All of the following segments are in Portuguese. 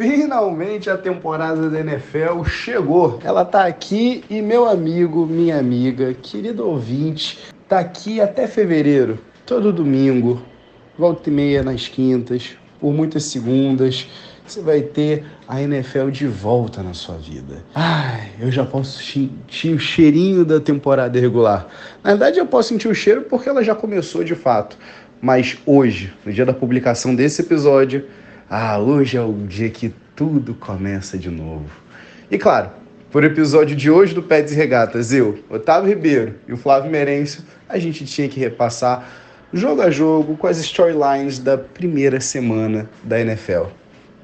Finalmente a temporada da NFL chegou. Ela tá aqui e meu amigo, minha amiga, querido ouvinte, tá aqui até fevereiro, todo domingo, volta e meia nas quintas, por muitas segundas. Você vai ter a NFL de volta na sua vida. Ai, eu já posso sentir o cheirinho da temporada regular. Na verdade, eu posso sentir o cheiro porque ela já começou de fato. Mas hoje, no dia da publicação desse episódio, ah, hoje é o dia que tudo começa de novo. E claro, por episódio de hoje do Pets e Regatas, eu, Otávio Ribeiro e o Flávio Merencio, a gente tinha que repassar jogo a jogo com as storylines da primeira semana da NFL.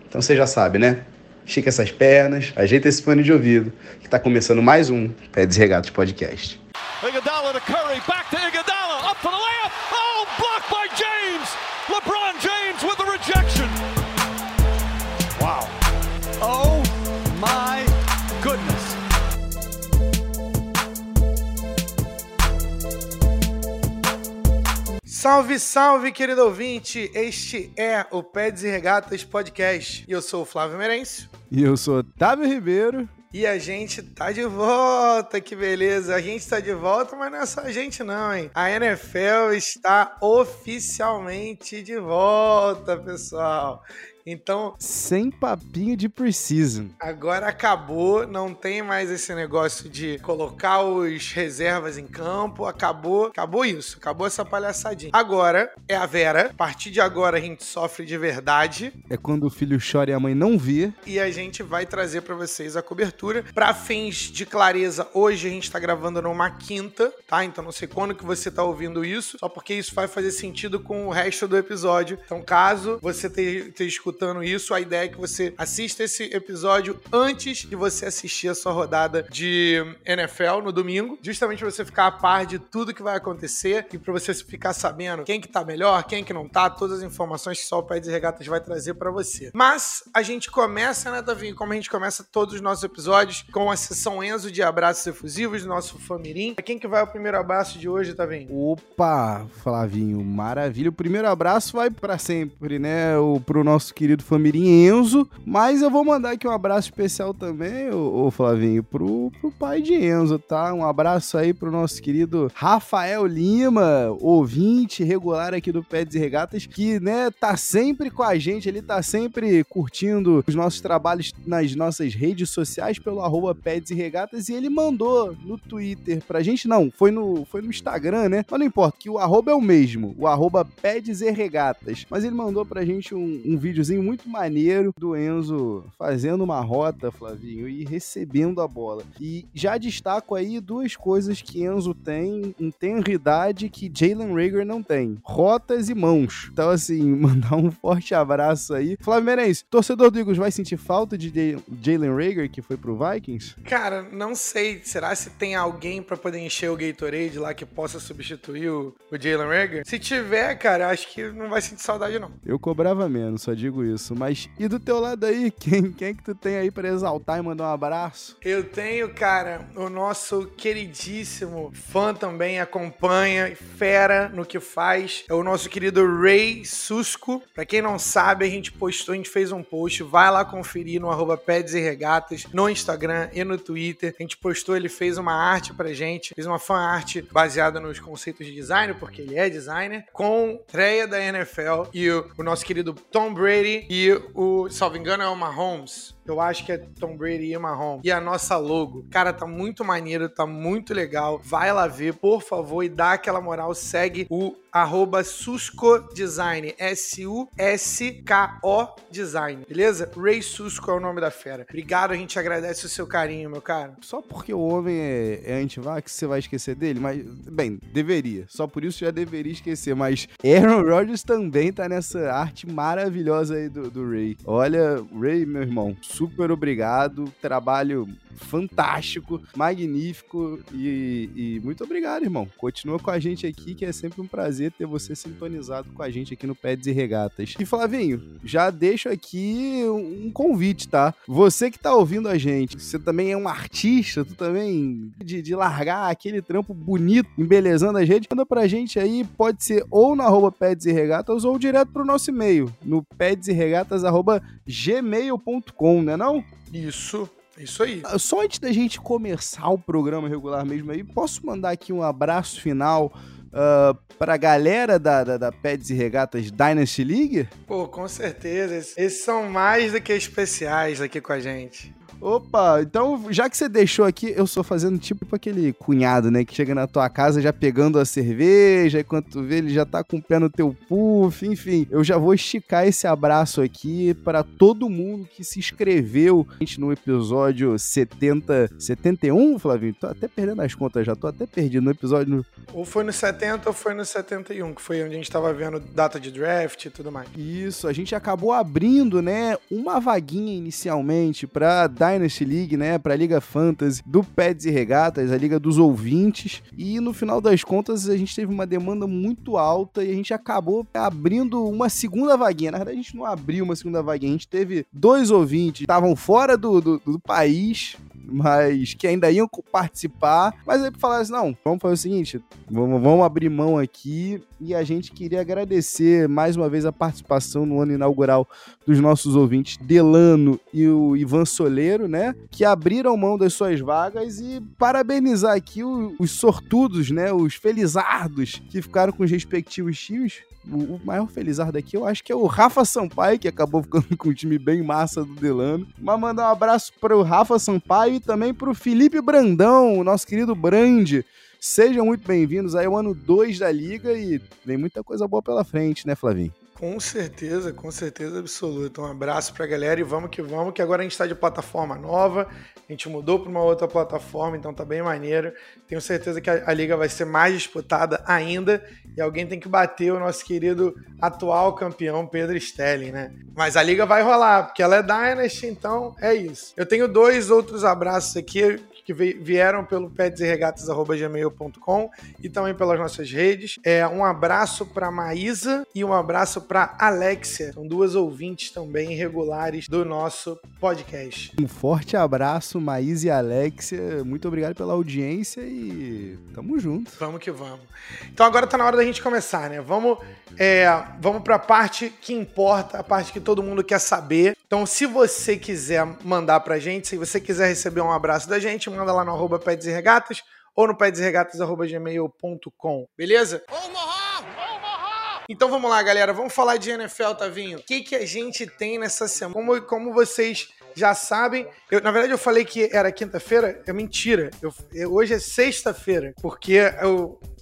Então você já sabe, né? Estica essas pernas, ajeita esse fone de ouvido, que está começando mais um e Regatas Podcast. Iguodala to Curry, back to Salve, salve, querido ouvinte! Este é o Peds e Regatas Podcast. E eu sou o Flávio Merencio. E eu sou Otávio Ribeiro. E a gente tá de volta, que beleza! A gente tá de volta, mas não é só a gente não, hein? A NFL está oficialmente de volta, pessoal. Então. Sem papinho de preciso. Agora acabou, não tem mais esse negócio de colocar os reservas em campo. Acabou, acabou isso, acabou essa palhaçadinha. Agora é a Vera. A partir de agora a gente sofre de verdade. É quando o filho chora e a mãe não vê. E a gente vai trazer para vocês a cobertura. Para fins de clareza, hoje a gente tá gravando numa quinta, tá? Então não sei quando que você tá ouvindo isso, só porque isso vai fazer sentido com o resto do episódio. Então, caso você tenha escutado escutando isso, a ideia é que você assista esse episódio antes de você assistir a sua rodada de NFL no domingo, justamente pra você ficar a par de tudo que vai acontecer e para você ficar sabendo quem que tá melhor, quem que não tá, todas as informações que só o Pé de Regatas vai trazer para você. Mas a gente começa, né, Davi, como a gente começa todos os nossos episódios, com a sessão Enzo de abraços efusivos nosso Famirim. Quem que vai o primeiro abraço de hoje, Davi? Opa, Flavinho, maravilha. O primeiro abraço vai para sempre, né, o, pro nosso querido querido Famirim Enzo, mas eu vou mandar aqui um abraço especial também, ô, Flavinho, pro, pro pai de Enzo, tá? Um abraço aí pro nosso querido Rafael Lima, ouvinte regular aqui do Pets e Regatas, que, né, tá sempre com a gente, ele tá sempre curtindo os nossos trabalhos nas nossas redes sociais pelo arroba Pets e Regatas, e ele mandou no Twitter pra gente, não, foi no, foi no Instagram, né? Mas não importa, que o arroba é o mesmo, o arroba Pets e Regatas, mas ele mandou pra gente um, um videozinho muito maneiro do Enzo fazendo uma rota, Flavinho, e recebendo a bola. E já destaco aí duas coisas que Enzo tem em tenridade que Jalen Rager não tem: rotas e mãos. Então, assim, mandar um forte abraço aí. Flávio Merense, torcedor do Eagles vai sentir falta de Jalen Rager que foi pro Vikings? Cara, não sei. Será se tem alguém para poder encher o Gatorade lá que possa substituir o, o Jalen Rager? Se tiver, cara, acho que não vai sentir saudade, não. Eu cobrava menos, só digo isso. Mas e do teu lado aí, quem, quem é que tu tem aí para exaltar e mandar um abraço? Eu tenho, cara, o nosso queridíssimo fã também, acompanha, fera no que faz, é o nosso querido Ray Susco. Pra quem não sabe, a gente postou, a gente fez um post, vai lá conferir no arroba Peds e Regatas, no Instagram e no Twitter. A gente postou, ele fez uma arte pra gente, fez uma fan art baseada nos conceitos de design, porque ele é designer, com treia da NFL e o, o nosso querido Tom Brady e o, salvo engano, é o Mahomes. Eu acho que é Tom Brady e Mahomes. E a nossa logo. Cara, tá muito maneiro, tá muito legal. Vai lá ver, por favor, e dá aquela moral. Segue o arroba Susco Design. S-U-S-K-O Design. Beleza? Ray Susco é o nome da fera. Obrigado, a gente agradece o seu carinho, meu cara. Só porque o homem é, é anti-vax, você vai esquecer dele? Mas, bem, deveria. Só por isso já deveria esquecer. Mas Aaron Rodgers também tá nessa arte maravilhosa aí do, do Ray. Olha, Ray, meu irmão, super obrigado. Trabalho fantástico, magnífico e, e, muito obrigado, irmão. Continua com a gente aqui, que é sempre um prazer ter você sintonizado com a gente aqui no Peds e Regatas. E Flavinho, já deixo aqui um convite, tá? Você que tá ouvindo a gente, você também é um artista, tu também de, de largar aquele trampo bonito, embelezando a gente, manda pra gente aí, pode ser ou no arroba Peds e Regatas ou direto pro nosso e-mail, no pedseregatas.gmail.com, né não? Isso. Isso aí. Ah, só antes da gente começar o programa regular mesmo aí, posso mandar aqui um abraço final uh, pra galera da, da, da Peds e Regatas Dynasty League? Pô, com certeza. Esses são mais do que especiais aqui com a gente. Opa, então já que você deixou aqui, eu sou fazendo tipo aquele cunhado, né? Que chega na tua casa já pegando a cerveja, e quando tu vê ele já tá com o pé no teu puff, enfim. Eu já vou esticar esse abraço aqui para todo mundo que se inscreveu no episódio 70, 71, Flavinho? Tô até perdendo as contas já, tô até perdido no episódio. Ou foi no 70 ou foi no 71, que foi onde a gente tava vendo data de draft e tudo mais. Isso, a gente acabou abrindo, né, uma vaguinha inicialmente pra dar Dynasty League, né, para a Liga Fantasy, do Pets e Regatas, a Liga dos Ouvintes. E no final das contas a gente teve uma demanda muito alta e a gente acabou abrindo uma segunda vaguinha. Na verdade, a gente não abriu uma segunda vaguinha, a gente teve dois ouvintes que estavam fora do, do, do país, mas que ainda iam participar. Mas aí falaram assim: não, vamos fazer o seguinte, vamos, vamos abrir mão aqui. E a gente queria agradecer mais uma vez a participação no ano inaugural dos nossos ouvintes, Delano e o Ivan Soleiro, né? Que abriram mão das suas vagas e parabenizar aqui os sortudos, né? Os felizardos que ficaram com os respectivos times o, maior felizardo daqui, eu acho que é o Rafa Sampaio, que acabou ficando com um time bem massa do Delano. Mas mandar um abraço para o Rafa Sampaio e também para o Felipe Brandão, o nosso querido Brand. Sejam muito bem-vindos aí ao ano 2 da Liga e vem muita coisa boa pela frente, né, Flavinho? Com certeza, com certeza absoluta. Um abraço pra galera e vamos que vamos, que agora a gente está de plataforma nova, a gente mudou para uma outra plataforma, então tá bem maneiro. Tenho certeza que a, a, liga vai ser mais disputada ainda e alguém tem que bater o nosso querido atual campeão Pedro Stelling, né? Mas a liga vai rolar, porque ela é Dynasty, então é isso. Eu tenho dois outros abraços aqui que vieram pelo pedesregatas.gmail.com e também pelas nossas redes. É, um abraço para Maísa e um abraço para Alexia. São duas ouvintes também regulares do nosso podcast. Um forte abraço, Maísa e Alexia. Muito obrigado pela audiência e tamo junto. Vamos que vamos. Então agora tá na hora da gente começar, né? Vamos, é, vamos para a parte que importa, a parte que todo mundo quer saber. Então, se você quiser mandar pra gente, se você quiser receber um abraço da gente, manda lá no arroba Peds e Regatas ou no pedsregatas.gmail.com, beleza? Então vamos lá, galera. Vamos falar de NFL, Tavinho. O que, que a gente tem nessa semana? Como, como vocês já sabem, eu, na verdade eu falei que era quinta-feira, é mentira. Eu, eu, hoje é sexta-feira, porque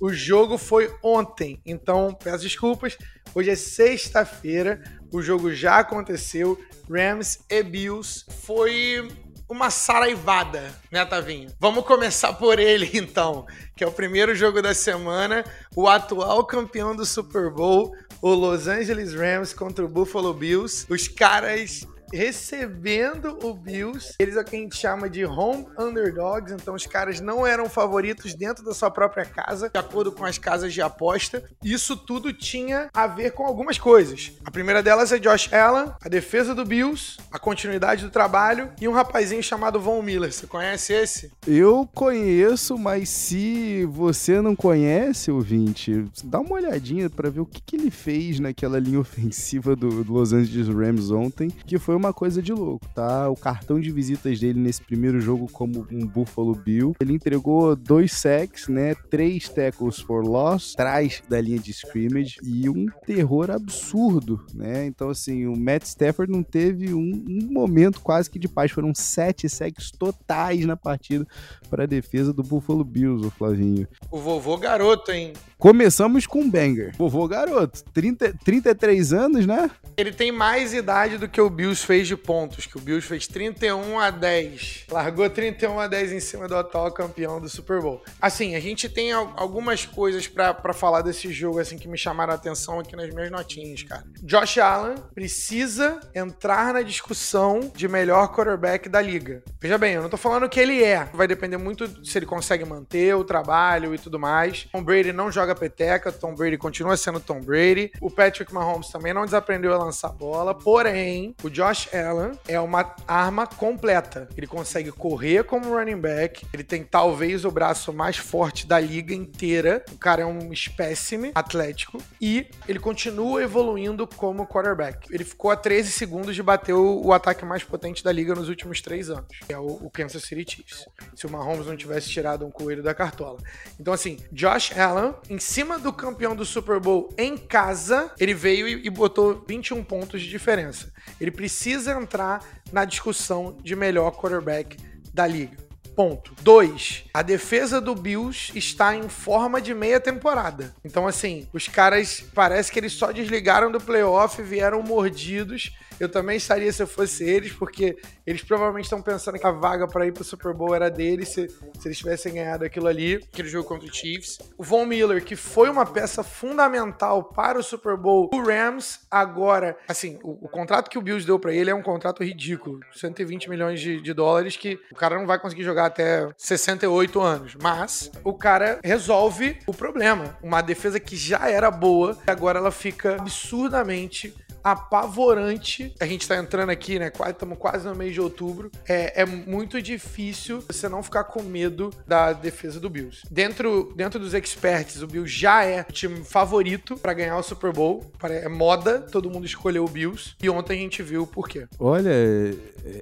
o jogo foi ontem. Então, peço desculpas. Hoje é sexta-feira, o jogo já aconteceu. Rams e Bills. Foi uma saraivada, né, Tavinho? Vamos começar por ele, então, que é o primeiro jogo da semana, o atual campeão do Super Bowl, o Los Angeles Rams contra o Buffalo Bills. Os caras recebendo o Bills. Eles é o que a gente chama de home underdogs, então os caras não eram favoritos dentro da sua própria casa, de acordo com as casas de aposta. Isso tudo tinha a ver com algumas coisas. A primeira delas é Josh Allen, a defesa do Bills, a continuidade do trabalho e um rapazinho chamado Von Miller. Você conhece esse? Eu conheço, mas se você não conhece, ouvinte, dá uma olhadinha para ver o que, que, ele fez naquela linha ofensiva do, Los Angeles Rams ontem, que foi uma uma coisa de louco, tá? O cartão de visitas dele nesse primeiro jogo como um Buffalo Bill, ele entregou dois sacks, né? Três tackles for loss, atrás da linha de scrimmage e um terror absurdo, né? Então, assim, o Matt Stafford não teve um, um momento quase que de paz. Foram sete sacks totais na partida para a defesa do Buffalo Bills, o Flavinho. O vovô garoto, hein? Começamos com um banger. Vovô garoto, 30, 33 anos, né? Ele tem mais idade do que o Bills fez de pontos, que o Bills fez 31 a 10. Largou 31 a 10 em cima do atual campeão do Super Bowl. Assim, a gente tem algumas coisas para falar desse jogo assim que me chamaram a atenção aqui nas minhas notinhas, cara. Josh Allen precisa entrar na discussão de melhor quarterback da liga. Veja bem, eu não tô falando que ele é. Vai depender muito se ele consegue manter o trabalho e tudo mais. Tom Brady não joga peteca, Tom Brady continua sendo Tom Brady. O Patrick Mahomes também não desaprendeu a lançar bola, porém, o Josh Allen é uma arma completa. Ele consegue correr como running back, ele tem talvez o braço mais forte da liga inteira. O cara é um espécime atlético e ele continua evoluindo como quarterback. Ele ficou a 13 segundos de bater o, ataque mais potente da liga nos últimos três anos, que é o, Kansas City Chiefs. Se o Mahomes não tivesse tirado um coelho da cartola. Então, assim, Josh Allen, em cima do campeão do Super Bowl em casa, ele veio e botou 21 pontos de diferença. Ele precisa entrar na discussão de melhor quarterback da liga. Ponto. Dois, a defesa do Bills está em forma de meia temporada. Então, assim, os caras parece que eles só desligaram do playoff, vieram mordidos eu também estaria se eu fosse eles, porque eles provavelmente estão pensando que a vaga para ir pro Super Bowl era deles se, se eles tivessem ganhado aquilo ali, aquele jogo contra o Chiefs. O Von Miller, que foi uma peça fundamental para o Super Bowl. O Rams, agora, assim, o, o contrato que o Bills deu para ele é um contrato ridículo. 120 milhões de, de dólares que o cara não vai conseguir jogar até 68 anos. Mas o cara resolve o problema. Uma defesa que já era boa, agora ela fica absurdamente apavorante. A gente tá entrando aqui, né? Estamos quase no mês de outubro. É, é muito difícil você não ficar com medo da defesa do Bills. Dentro, dentro dos experts, o Bills já é o time favorito para ganhar o Super Bowl. É moda, todo mundo escolheu o Bills. E ontem a gente viu o porquê. Olha, é,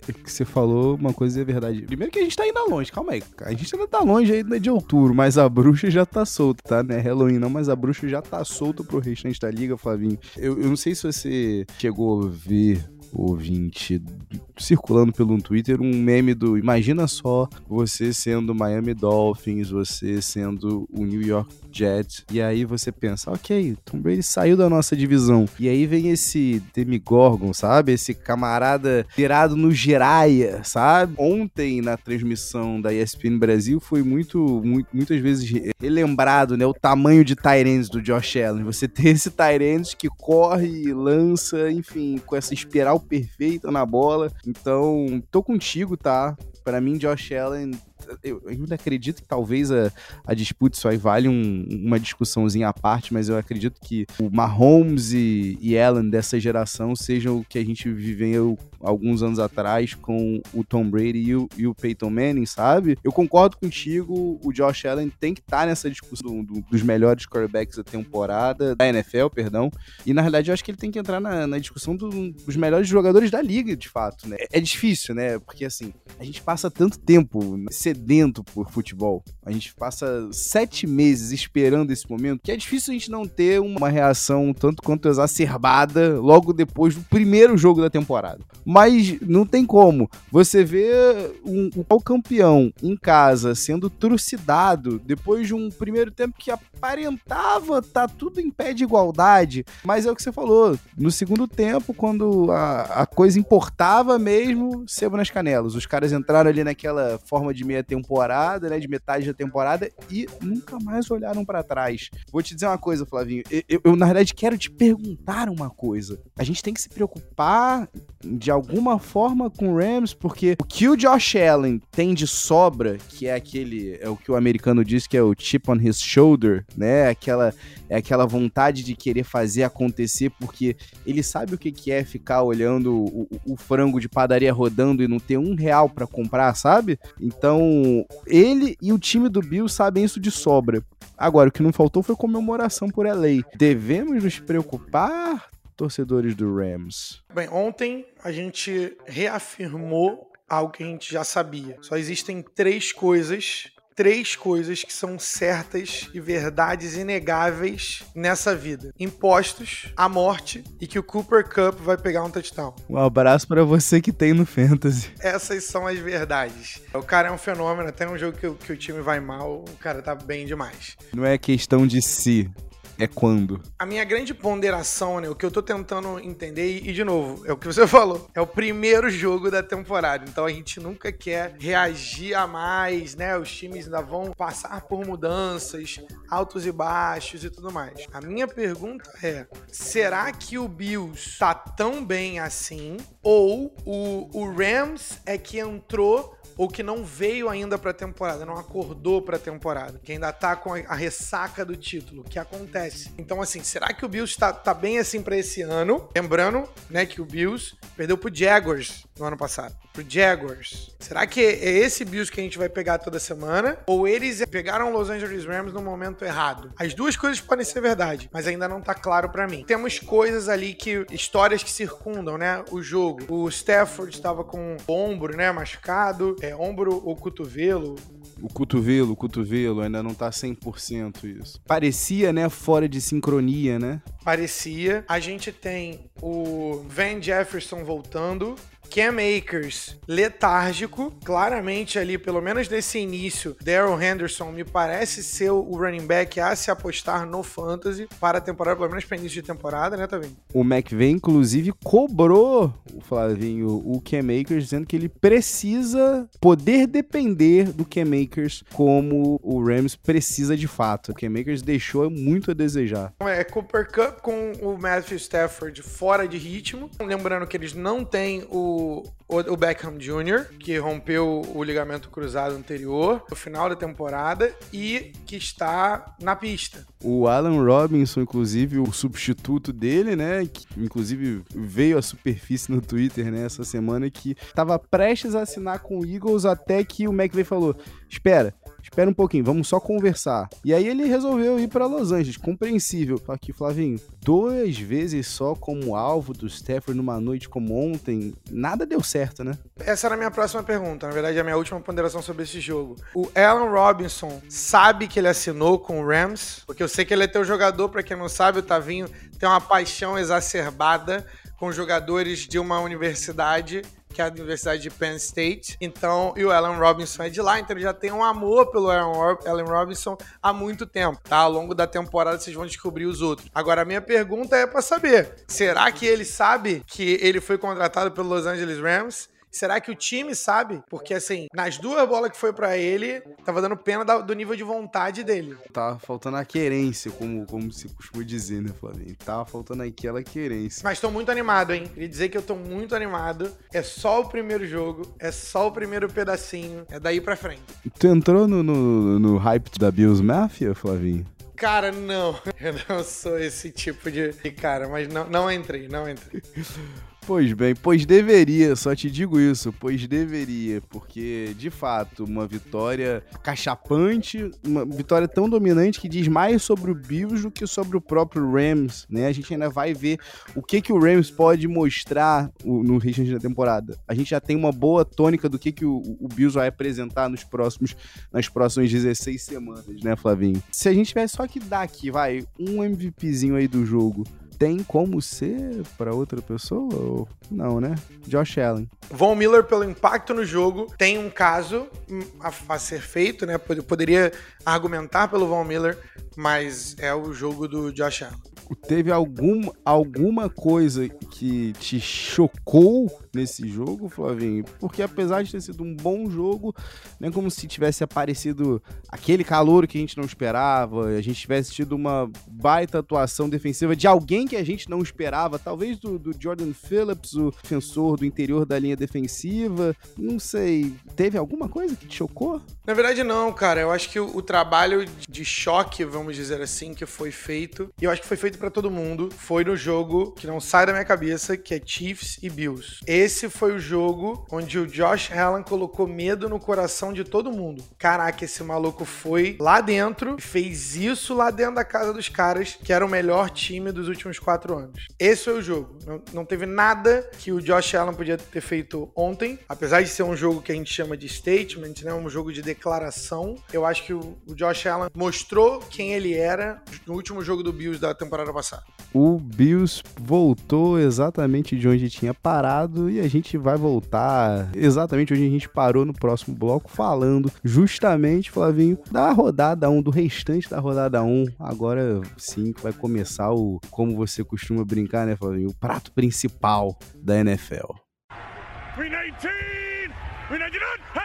é que você falou uma coisa é verdade. Primeiro que a gente tá ainda longe, calma aí. A gente ainda tá longe ainda de outubro, mas a bruxa já tá solta, tá? Não é Halloween não, mas a bruxa já tá solta pro restante da liga, Flavinho. Eu, eu não sei se você chegou a ver ouvinte circulando pelo Twitter um meme do imagina só você sendo Miami Dolphins, você sendo o New York Jets, e aí você pensa, ok, Tom Brady saiu da nossa divisão. E aí vem esse Demigorgon, sabe? Esse camarada virado no giraia, sabe? Ontem na transmissão da ESPN Brasil foi muito, muito muitas vezes relembrado, né, o tamanho de Tyrants do Josh Allen. Você tem esse Tyrants que corre, lança, enfim, com essa espiral perfeita na bola. Então, tô contigo, tá? Para mim, Josh Allen eu ainda acredito que talvez a, a disputa isso aí vale um, uma discussãozinha à parte, mas eu acredito que o Mahomes e, e Allen dessa geração sejam o que a gente viveu alguns anos atrás com o Tom Brady e o, e o Peyton Manning, sabe? Eu concordo contigo, o Josh Allen tem que estar tá nessa discussão do, dos melhores quarterbacks da temporada, da NFL, perdão, e na realidade eu acho que ele tem que entrar na, na discussão do, dos melhores jogadores da liga, de fato, né? É difícil, né? Porque assim, a gente passa tanto tempo sedento por futebol, a gente passa sete meses esperando esse momento, que é difícil a gente não ter uma reação tanto quanto exacerbada logo depois do primeiro jogo da temporada. Mas não tem como. Você vê um, um campeão em casa sendo trucidado depois de um primeiro tempo que aparentava tá tudo em pé de igualdade. Mas é o que você falou. No segundo tempo, quando a, a coisa importava mesmo, sebo nas canelas. Os caras entraram ali naquela forma de meia temporada, né? De metade da temporada e nunca mais olharam para trás. Vou te dizer uma coisa, Flavinho. Eu, eu, eu, na verdade, quero te perguntar uma coisa. A gente tem que se preocupar de algum alguma forma com o Rams, porque o que o Josh Allen tem de sobra, que é aquele, é o que o americano diz que é o chip on his shoulder, né? Aquela, é aquela vontade de querer fazer acontecer, porque ele sabe o que, é ficar olhando o, o frango de padaria rodando e não ter um real para comprar, sabe? Então, ele e o time do Bill sabem isso de sobra. Agora, o que não faltou foi comemoração por LA. Devemos nos preocupar? torcedores do Rams? Bem, ontem a gente reafirmou algo que a gente já sabia. Só existem três coisas três coisas que são certas e verdades inegáveis nessa vida: impostos, a morte e que o Cooper Cup vai pegar um touchdown. Um abraço para você que tem no Fantasy. Essas são as verdades. O cara é um fenômeno, até um jogo que, que o time vai mal, o cara tá bem demais. Não é questão de si, é quando? A minha grande ponderação, né? O que eu tô tentando entender, e, de novo, é o que você falou. É o primeiro jogo da temporada. Então a gente nunca quer reagir a mais, né? Os times ainda vão passar por mudanças, altos e baixos e tudo mais. A minha pergunta é: será que o Bills tá tão bem assim? Ou o, o Rams é que entrou ou que não veio ainda pra temporada, não acordou pra temporada, que ainda tá com a ressaca do título, que acontece. Então, assim, será que o Bills tá, tá bem assim pra esse ano? Lembrando, né, que o Bills perdeu pro Jaguars no ano passado. Pro Jaguars. Será que é esse Bills que a gente vai pegar toda semana? Ou eles pegaram Los Angeles Rams no momento errado? As duas coisas podem ser verdade, mas ainda não tá claro para mim. Temos coisas ali que. histórias que circundam, né? O jogo. O Stafford estava com o ombro, né? Machucado. É, ombro ou cotovelo. O cotovelo, o cotovelo, ainda não tá 100% isso. Parecia, né, fora de sincronia, né? Parecia. A gente tem o Van Jefferson voltando. Cam Akers letárgico, claramente ali, pelo menos nesse início, Daryl Henderson me parece ser o running back a se apostar no fantasy para a temporada, pelo menos para início de temporada, né, tá vendo? O McVay, inclusive, cobrou o Flavinho, o Cam Akers, dizendo que ele precisa poder depender do Cam Akers como o Rams precisa de fato. O Cam Akers deixou muito a desejar. É Cooper Cup com o Matthew Stafford fora de ritmo. Lembrando que eles não têm o o, Beckham Jr., que rompeu o ligamento cruzado anterior no final da temporada e que está na pista. O Alan Robinson, inclusive, o substituto dele, né, que inclusive veio à superfície no Twitter né, essa semana, que estava prestes a assinar com o Eagles até que o McVay falou: espera, espera um pouquinho, vamos só conversar. E aí ele resolveu ir para Los Angeles, compreensível. Aqui, Flavinho, duas vezes só como alvo do Stafford numa noite como ontem, nada deu certo, né? Essa era a minha próxima pergunta, na verdade, é a minha última ponderação sobre esse jogo. O Alan Robinson sabe que ele assinou com o Rams, porque eu sei que ele é teu jogador, para quem não sabe, o Tavinho tem uma paixão exacerbada com jogadores de uma universidade que é a Universidade de Penn State. Então, e o Allen Robinson é de lá, então ele já tem um amor pelo Allen Robinson há muito tempo, tá? Ao longo da temporada vocês vão descobrir os outros. Agora, a minha pergunta é para saber: será que ele sabe que ele foi contratado pelo Los Angeles Rams? Será que o time sabe? Porque, assim, nas duas bolas que foi para ele, tava dando pena do nível de vontade dele. Tava faltando a querência, como, como se costuma dizer, né, Flavinho? Tava faltando aquela querência. Mas tô muito animado, hein? Queria dizer que eu tô muito animado. É só o primeiro jogo, é só o primeiro pedacinho, é daí pra frente. Tu entrou no, no, no hype da Bills Mafia, Flavinho? Cara, não. Eu não sou esse tipo de cara, mas não, não entrei, não entrei. Pois bem, pois deveria, só te digo isso, pois deveria, porque de fato, uma vitória cachapante, uma vitória tão dominante que diz mais sobre o Bills do que sobre o próprio Rams, né? A gente ainda vai ver o que que o Rams pode mostrar no restante da temporada. A gente já tem uma boa tônica do que que o, o Bills vai apresentar nos próximos nas próximas 16 semanas, né, Flavinho? Se a gente tivesse só que dar aqui, vai, um MVPzinho aí do jogo, tem como ser para outra pessoa? Ou não, né? Josh Allen. Von Miller, pelo impacto no jogo, tem um caso a, a ser feito, né? Poderia argumentar pelo Von Miller, mas é o jogo do Josh Allen. Teve algum, alguma coisa que te chocou nesse jogo, Flavinho? Porque apesar de ter sido um bom jogo, não é como se tivesse aparecido aquele calor que a gente não esperava, a gente tivesse tido uma baita atuação defensiva de alguém que a gente não esperava, talvez do, do Jordan Phillips, o defensor do interior da linha defensiva, não sei. Teve alguma coisa que te chocou? Na verdade, não, cara. Eu acho que o, o trabalho de choque, vamos dizer assim, que foi feito, eu acho que foi feito para todo mundo, foi no jogo que não sai da minha cabeça, que é Chiefs e Bills. Esse foi o jogo onde o Josh Allen colocou medo no coração de todo mundo. Caraca, esse maluco foi lá dentro fez isso lá dentro da casa dos caras, que era o melhor time dos últimos quatro anos. Esse foi o jogo. Não, não teve nada que o Josh Allen podia ter feito ontem, apesar de ser um jogo que a gente chama de statement, né? Um jogo de declaração. Eu acho que o, o Josh Allen mostrou quem ele era no último jogo do Bills da temporada passada. O Bills voltou exatamente de onde tinha parado e a gente vai voltar exatamente onde a gente parou no próximo bloco, falando justamente, Flavinho, da rodada 1, do restante da rodada 1. Agora sim que vai começar o, como você costuma brincar, né, Flavinho? O prato principal da NFL. 319! 319!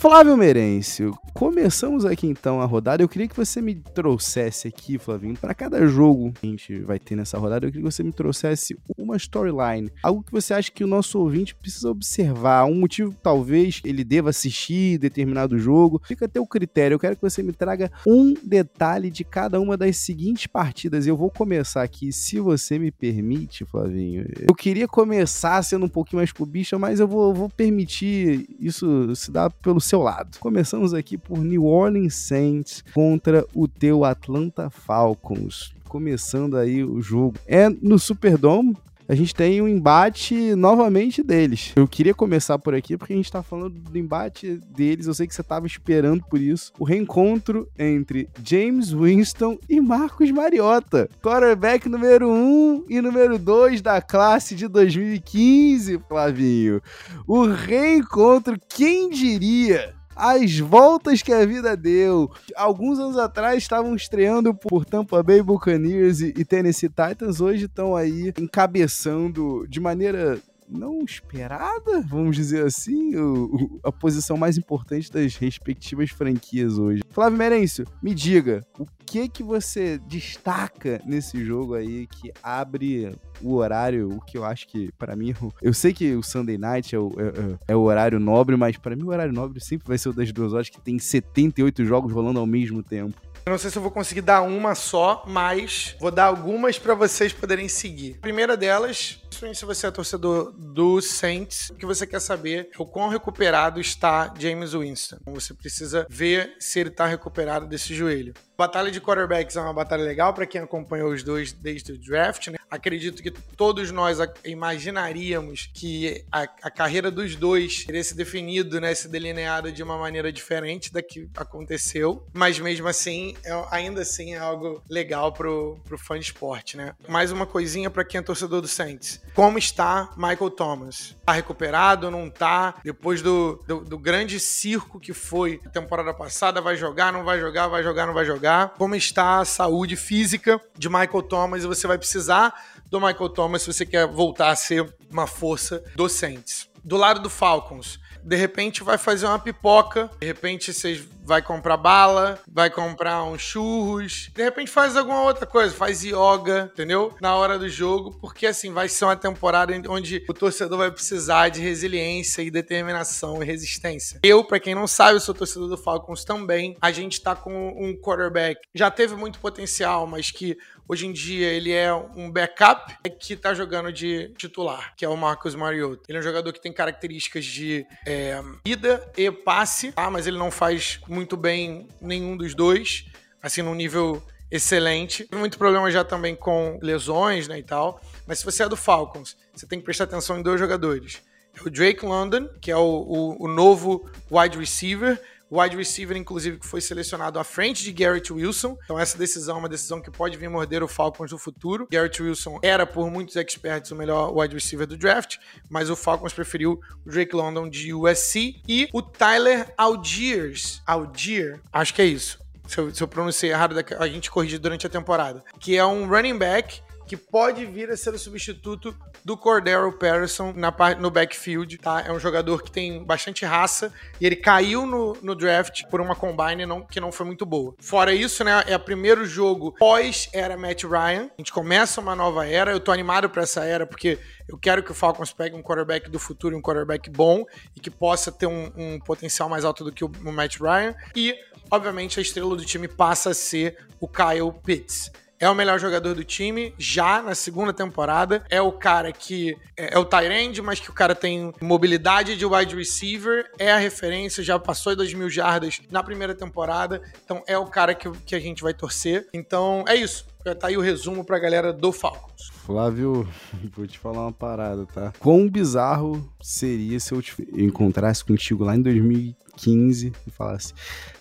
Flávio Merencio, começamos aqui então a rodada. Eu queria que você me trouxesse aqui, Flavinho, para cada jogo que a gente vai ter nessa rodada, eu queria que você me trouxesse uma storyline, algo que você acha que o nosso ouvinte precisa observar, um motivo talvez ele deva assistir determinado jogo. Fica até o critério. Eu quero que você me traga um detalhe de cada uma das seguintes partidas. Eu vou começar aqui, se você me permite, Flavinho. Eu queria começar sendo um pouquinho mais clubista, mas eu vou, vou permitir isso se dar pelo seu lado. Começamos aqui por New Orleans Saints contra o teu Atlanta Falcons. Começando aí o jogo. É no Superdome, a gente tem um embate novamente deles. Eu queria começar por aqui porque a gente tá falando do embate deles. Eu sei que você tava esperando por isso. O reencontro entre James Winston e Marcos Mariota. Quarterback número 1 um e número 2 da classe de 2015, Flavinho. O reencontro, quem diria? As voltas que a vida deu. Alguns anos atrás estavam estreando por Tampa Bay Buccaneers e Tennessee Titans, hoje estão aí encabeçando de maneira não esperada, vamos dizer assim, o, o, a posição mais importante das respectivas franquias hoje. Flávio Merencio, me diga, o que que você destaca nesse jogo aí que abre o horário, o que eu acho que, para mim, eu sei que o Sunday Night é o, é, é, é o horário nobre, mas para mim o horário nobre sempre vai ser o das duas horas, que tem 78 jogos rolando ao mesmo tempo. Eu não sei se eu vou conseguir dar uma só, mas vou dar algumas para vocês poderem seguir. A primeira delas, se você é torcedor do Saints, o que você quer saber é o quão recuperado está James Winston. Você precisa ver se ele está recuperado desse joelho. Batalha de quarterbacks é uma batalha legal para quem acompanhou os dois desde o draft, né? Acredito que todos nós imaginaríamos que a, a carreira dos dois teria se definido, né, se delineado de uma maneira diferente da que aconteceu, mas mesmo assim, é, ainda assim é algo legal pro, pro fã de esporte, né? Mais uma coisinha para quem é torcedor do Saints. Como está Michael Thomas? Tá recuperado, não tá? Depois do, do, do grande circo que foi a temporada passada, vai jogar, não vai jogar, vai jogar, não vai jogar como está a saúde física de Michael Thomas e você vai precisar do Michael Thomas se você quer voltar a ser uma força docente. Do lado do Falcons, de repente vai fazer uma pipoca, de repente vocês vai comprar bala, vai comprar uns churros, de repente faz alguma outra coisa, faz yoga, entendeu? Na hora do jogo, porque assim vai ser uma temporada onde o torcedor vai precisar de resiliência e determinação e resistência. Eu, para quem não sabe, eu sou torcedor do Falcons também. A gente tá com um quarterback já teve muito potencial, mas que Hoje em dia ele é um backup que tá jogando de titular, que é o Marcos Mariota. Ele é um jogador que tem características de é, ida e passe, tá? mas ele não faz muito bem nenhum dos dois, assim, num nível excelente. Tem muito problema já também com lesões, né, e tal. Mas se você é do Falcons, você tem que prestar atenção em dois jogadores. É o Drake London, que é o, o, o novo wide receiver, wide receiver, inclusive, que foi selecionado à frente de Garrett Wilson. Então, essa decisão é uma decisão que pode vir morder o Falcons no futuro. Garrett Wilson era, por muitos experts, o melhor wide receiver do draft, mas o Falcons preferiu o Drake London de USC e o Tyler Algiers. Algier, acho que é isso. Se eu, se eu pronunciei errado, a gente corrige durante a temporada. Que é um running back que pode vir a ser o substituto do Cordero Patterson na, no backfield, tá? É um jogador que tem bastante raça e ele caiu no, no draft por uma combine não, que não foi muito boa. Fora isso, né, é o primeiro jogo pós-era Matt Ryan. A gente começa uma nova era, eu tô animado para essa era porque eu quero que o Falcons pegue um quarterback do futuro um quarterback bom e que possa ter um, um potencial mais alto do que o, o Matt Ryan. E, obviamente, a estrela do time passa a ser o Kyle Pitts é o melhor jogador do time já na segunda temporada. É o cara que é, é o Tyrande, mas que o cara tem mobilidade de wide receiver, é a referência, já passou 2 mil jardas na primeira temporada. Então é o cara que, que a gente vai torcer. Então é isso. Tá aí o resumo pra galera do Falcons. Flávio, vou te falar uma parada, tá? Quão bizarro seria se eu encontrasse contigo lá em 2015 e falasse: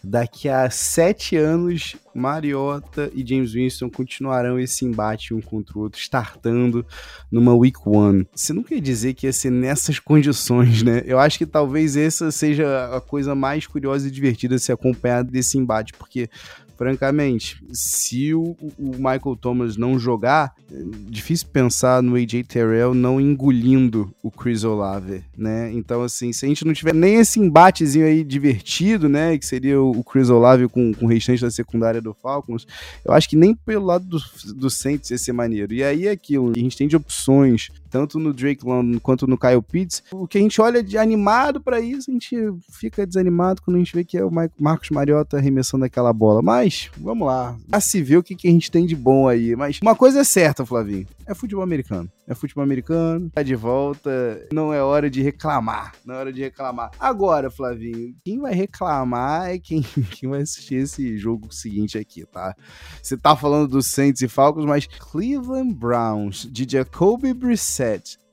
daqui a sete anos, Mariota e James Winston continuarão esse embate um contra o outro, startando numa Week One. Você não quer dizer que ia ser nessas condições, né? Eu acho que talvez essa seja a coisa mais curiosa e divertida se acompanhar desse embate, porque francamente, se o, o, Michael Thomas não jogar, é difícil pensar no AJ Terrell não engolindo o Chris Olave, né? Então, assim, se a gente não tiver nem esse embatezinho aí divertido, né, que seria o, Chris Olave com, com o restante da secundária do Falcons, eu acho que nem pelo lado do, do Saints ia ser maneiro. E aí é aquilo, a gente tem de opções tanto no Drake London quanto no Kyle Pitts. O que a gente olha de animado para isso, a gente fica desanimado quando a gente vê que é o Marcos Mariota arremessando aquela bola. Mas, vamos lá. A se ver o que, que a gente tem de bom aí. Mas uma coisa é certa, Flavinho. É futebol americano. É futebol americano, tá de volta. Não é hora de reclamar. Não é hora de reclamar. Agora, Flavinho, quem vai reclamar é quem, quem vai assistir esse jogo seguinte aqui, tá? Você tá falando dos Saints e Falcons, mas Cleveland Browns de Jacoby Brissett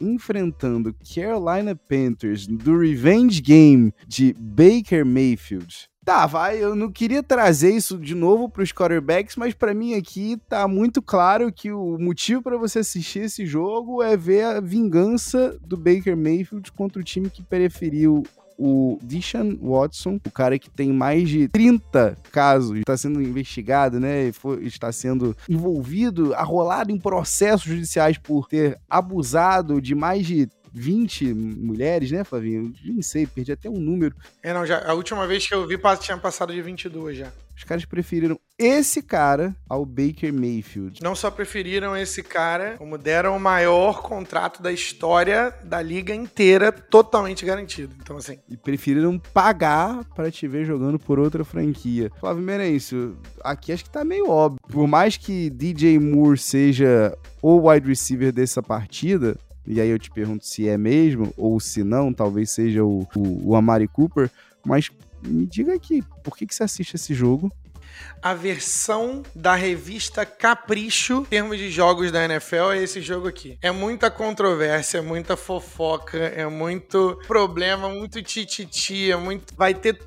enfrentando Carolina Panthers do Revenge Game de Baker Mayfield. Tá, vai, eu não queria trazer isso de novo para os quarterbacks, mas para mim aqui tá muito claro que o motivo para você assistir esse jogo é ver a vingança do Baker Mayfield contra o time que preferiu o Deshaun Watson, o cara que tem mais de 30 casos, está sendo investigado, né? Foi, está sendo envolvido, arrolado em processos judiciais por ter abusado de mais de 20 mulheres, né, Flavinho? Nem sei, perdi até um número. É, não, já, a última vez que eu vi tinha passado de 22 já. Os caras preferiram esse cara ao Baker Mayfield. Não só preferiram esse cara, como deram o maior contrato da história da liga inteira, totalmente garantido. Então, assim. E preferiram pagar para te ver jogando por outra franquia. Flávio Merencio, aqui acho que tá meio óbvio. Por mais que DJ Moore seja o wide receiver dessa partida, e aí eu te pergunto se é mesmo, ou se não, talvez seja o, o, o Amari Cooper, mas me diga aqui, por que, que você assiste esse jogo? A versão da revista Capricho, em termos de jogos da NFL, é esse jogo aqui. É muita controvérsia, é muita fofoca, é muito problema, muito tititi, é muito. Vai ter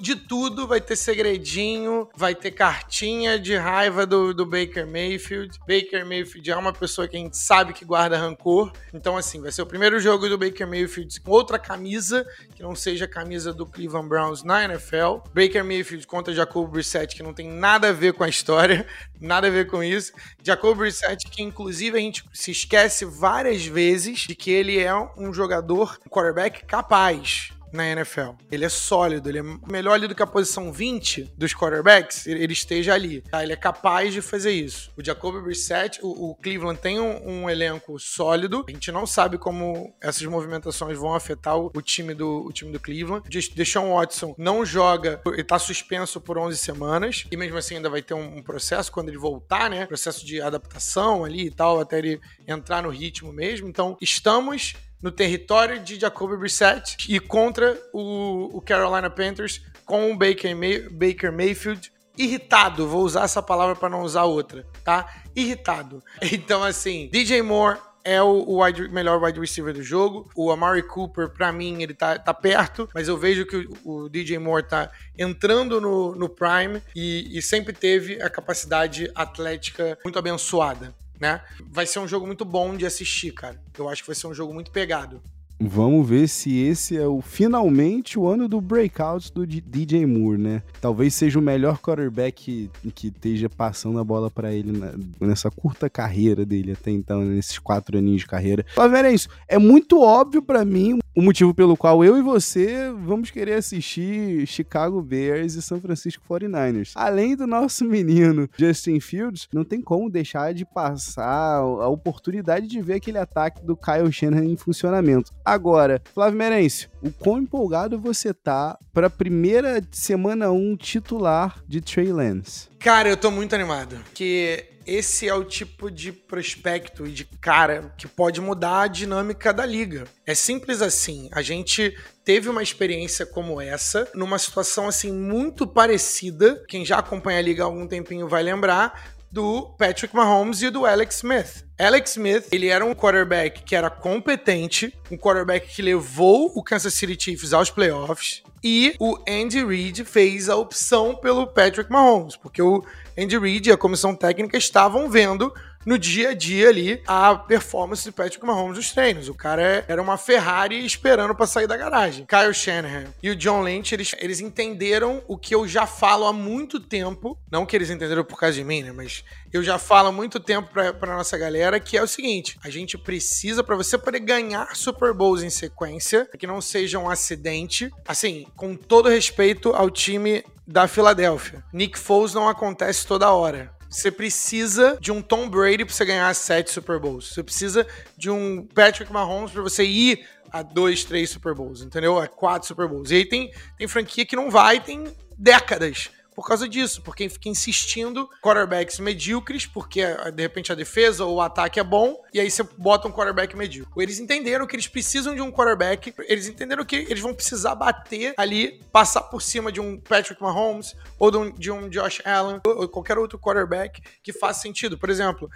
de tudo, vai ter segredinho, vai ter cartinha de raiva do, do Baker Mayfield. Baker Mayfield é uma pessoa que a gente sabe que guarda rancor. Então, assim, vai ser o primeiro jogo do Baker Mayfield com outra camisa, que não seja a camisa do Cleveland Browns na NFL. Baker Mayfield contra Jacob Brissett, que não tem nada a ver com a história, nada a ver com isso. Jacob Brissett, que inclusive a gente se esquece várias vezes de que ele é um jogador, um quarterback capaz na NFL. Ele é sólido, ele é melhor ali do que a posição 20 dos quarterbacks, ele esteja ali. Tá? Ele é capaz de fazer isso. O Jacoby Brissett, o, o Cleveland tem um, um, elenco sólido. A gente não sabe como essas movimentações vão afetar o, o time do o time do Cleveland. Deshaun Watson não joga, ele tá suspenso por 11 semanas e mesmo assim ainda vai ter um, um processo quando ele voltar, né? Processo de adaptação ali e tal, até ele entrar no ritmo mesmo. Então, estamos no território de Jacoby Brissett e contra o, o Carolina Panthers com o Baker, May, Baker Mayfield irritado, vou usar essa palavra para não usar outra, tá? Irritado. Então, assim, DJ Moore é o, wide, melhor wide receiver do jogo. O Amari Cooper, para mim, ele tá, tá perto, mas eu vejo que o, o DJ Moore tá entrando no, no prime e, e sempre teve a capacidade atlética muito abençoada né? Vai ser um jogo muito bom de assistir, cara. Eu acho que vai ser um jogo muito pegado. Vamos ver se esse é o finalmente o ano do breakout do DJ Moore, né? Talvez seja o melhor quarterback que, que esteja passando a bola para ele na, nessa curta carreira dele até então, nesses quatro aninhos de carreira. Mas, velho, é isso. É muito óbvio para mim o motivo pelo qual eu e você vamos querer assistir Chicago Bears e São Francisco 49ers. Além do nosso menino Justin Fields, não tem como deixar de passar a oportunidade de ver aquele ataque do Kyle Shanahan em funcionamento. Agora, Flávio Merencio, o quão empolgado você tá pra primeira semana 1 titular de Trey Lance? Cara, eu tô muito animado. Que esse é o tipo de prospecto e de cara que pode mudar a dinâmica da liga. É simples assim. A gente teve uma experiência como essa, numa situação assim muito parecida. Quem já acompanha a liga há algum tempinho vai lembrar do Patrick Mahomes e do Alex Smith. Alex Smith, ele era um quarterback que era competente, um quarterback que levou o Kansas City Chiefs aos playoffs, e o Andy Reid fez a opção pelo Patrick Mahomes, porque o Andy Reid e a comissão técnica estavam vendo no dia a dia ali a performance do Patrick Mahomes nos treinos. O cara era uma Ferrari esperando para sair da garagem. Kyle Shanahan e o John Lynch, eles, eles entenderam o que eu já falo há muito tempo. Não que eles entenderam por causa de mim, né? Mas eu já falo há muito tempo pra, pra nossa galera, que é o seguinte: a gente precisa, para você poder ganhar Super Bowls em sequência, que não seja um acidente, assim, com todo respeito ao time da Filadélfia. Nick Foles não acontece toda hora. Você precisa de um Tom Brady para você ganhar sete Super Bowls. Você precisa de um Patrick Mahomes para você ir a dois, três Super Bowls, entendeu? A quatro Super Bowls. E aí tem, tem franquia que não vai, tem décadas por causa disso, porque fica insistindo quarterbacks medíocres, porque de repente a defesa ou o ataque é bom, e aí você bota um quarterback medíocre. Eles entenderam que eles precisam de um quarterback, eles entenderam que eles vão precisar bater ali, passar por cima de um Patrick Mahomes ou de um, de um Josh Allen ou qualquer outro quarterback que faça sentido. Por exemplo,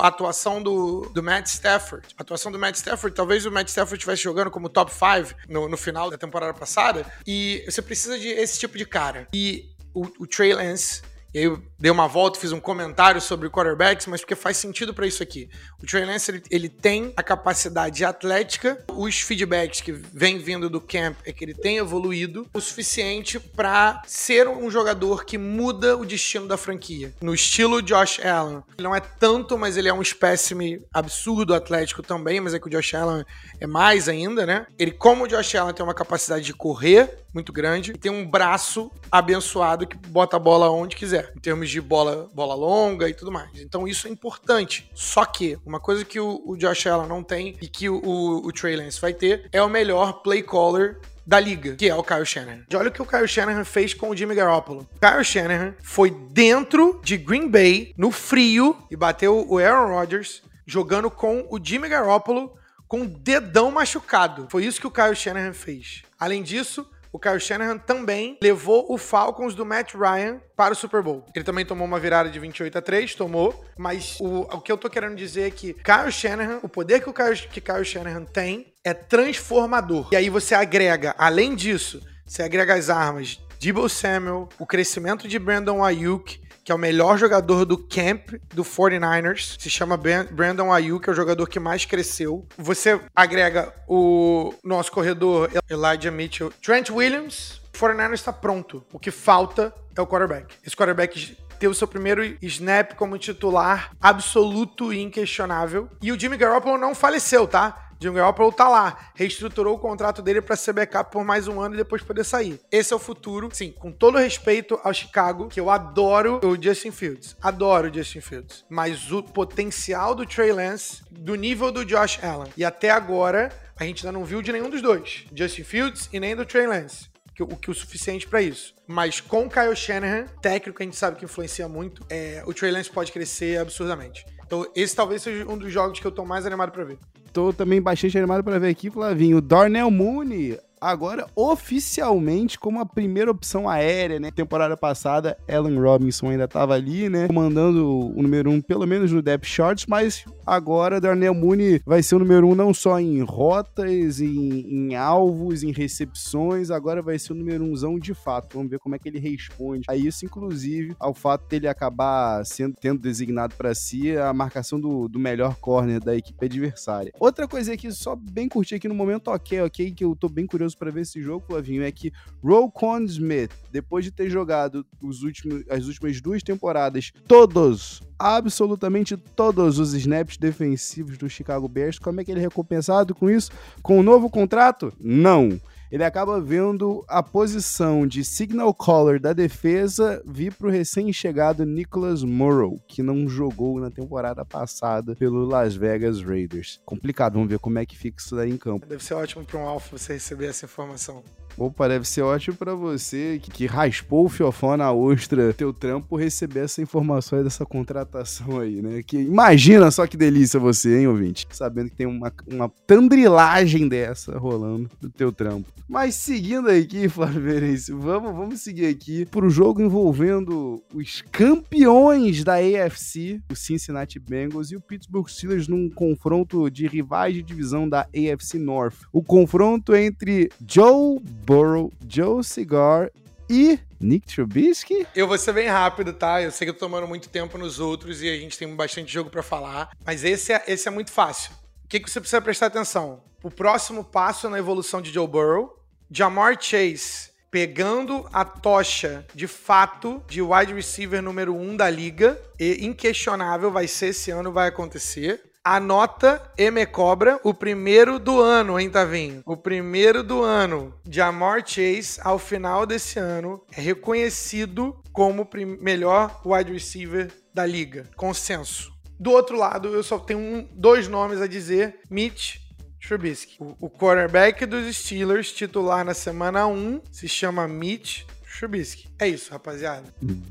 a atuação do, do Matt Stafford. A atuação do Matt Stafford, talvez o Matt Stafford estivesse jogando como top 5 no, no final da temporada passada, e você precisa de esse tipo de cara. E o, o Trey Lance e aí eu dei uma volta, fiz um comentário sobre quarterbacks, mas porque faz sentido para isso aqui. O Trey Lance, ele, ele, tem a capacidade atlética, os feedbacks que vem vindo do camp é que ele tem evoluído o suficiente para ser um jogador que muda o destino da franquia. No estilo Josh Allen. Ele não é tanto, mas ele é um espécime absurdo atlético também, mas é que o Josh Allen é mais ainda, né? Ele, como o Josh Allen tem uma capacidade de correr muito grande, tem um braço abençoado que bota a bola onde quiser em termos de bola, bola longa e tudo mais. Então isso é importante. Só que uma coisa que o, o Josh Allen não tem e que o, o, o Trey Lance vai ter é o melhor play caller da liga, que é o Kyle Shanahan. Olha o que o Kyle Shanahan fez com o Jimmy Garoppolo. O Kyle Shanahan foi dentro de Green Bay, no frio, e bateu o Aaron Rodgers jogando com o Jimmy Garoppolo com o dedão machucado. Foi isso que o Kyle Shanahan fez. Além disso, o Kyle Shanahan também levou o Falcons do Matt Ryan para o Super Bowl. Ele também tomou uma virada de 28 a 3, tomou, mas o, o que eu tô querendo dizer é que Kyle Shanahan, o poder que o Kyle, que Kyle Shanahan tem é transformador. E aí você agrega, além disso, você agrega as armas Debo Samuel, o crescimento de Brandon Ayuk, que é o melhor jogador do camp do 49ers. Se chama Brandon Ayuk, é o jogador que mais cresceu. Você agrega o nosso corredor Elijah Mitchell, Trent Williams. O 49ers está pronto. O que falta é o quarterback. Esse quarterback ter o seu primeiro snap como titular absoluto e inquestionável. E o Jimmy Garoppolo não faleceu, tá? Jimmy Garoppolo tá lá, reestruturou o contrato dele para ser backup por mais um ano e depois poder sair. Esse é o futuro, sim, com todo respeito ao Chicago, que eu adoro o Justin Fields, adoro o Justin Fields, mas o potencial do Trey Lance, do nível do Josh Allen, e até agora a gente ainda não viu de nenhum dos dois, Justin Fields e nem do Trey Lance o que o suficiente para isso. Mas com o Kyle Shanahan, técnico que a gente sabe que influencia muito, é, o Trey Lance pode crescer absurdamente. Então, esse talvez seja um dos jogos que eu tô mais animado para ver. Tô também bastante animado para ver aqui, Flavinho. Darnell Mooney agora oficialmente como a primeira opção aérea, né? Temporada passada, Allen Robinson ainda estava ali, né? Comandando o número um, pelo menos no depth charts, mas agora Darnell Mooney vai ser o número um não só em rotas, em, em alvos, em recepções, agora vai ser o número umzão de fato. Vamos ver como é que ele responde a isso, inclusive ao fato dele acabar sendo tendo designado para si a marcação do, do melhor corner da equipe adversária. Outra coisa aqui, só bem curtir aqui no momento, ok, ok, que eu tô bem curioso para ver esse jogo, Flavinho, é que Rokon Smith, depois de ter jogado os últimos, as últimas duas temporadas, todos, absolutamente todos os snaps defensivos do Chicago Bears, como é que ele é recompensado com isso? Com um novo contrato? Não ele acaba vendo a posição de signal caller da defesa vir para o recém-chegado Nicholas Morrow, que não jogou na temporada passada pelo Las Vegas Raiders. Complicado, vamos ver como é que fica isso daí em campo. Deve ser ótimo para um alfa você receber essa informação. Opa, deve ser ótimo para você que, que, raspou o fiofó na ostra teu trampo receber essa informação aí dessa contratação aí, né? Que imagina só que delícia você, hein, ouvinte? Sabendo que tem uma, uma tandrilagem dessa rolando no teu trampo. Mas seguindo aqui, Flávio Verense, vamos, vamos seguir aqui pro jogo envolvendo os campeões da AFC, o Cincinnati Bengals e o Pittsburgh Steelers num confronto de rivais de divisão da AFC North. O confronto entre Joe Burrow, Joe Cigar e Nick Trubisky? Eu vou ser bem rápido, tá? Eu sei que eu tô tomando muito tempo nos outros e a gente tem bastante jogo para falar, mas esse é, esse é muito fácil. Que, que você precisa prestar atenção? O próximo passo na evolução de Joe Burrow, Jamar Chase pegando a tocha de fato de wide receiver número um da liga, e inquestionável vai ser esse ano, vai acontecer. Anota e me cobra o primeiro do ano, hein, Tavinho? O primeiro do ano. Jamar Chase, ao final desse ano, é reconhecido como o melhor wide receiver da liga. Consenso. Do outro lado, eu só tenho um, dois nomes a dizer: Mitch Trubisky. O, o quarterback dos Steelers, titular na semana 1, se chama Mitch Trubisky. É isso, rapaziada.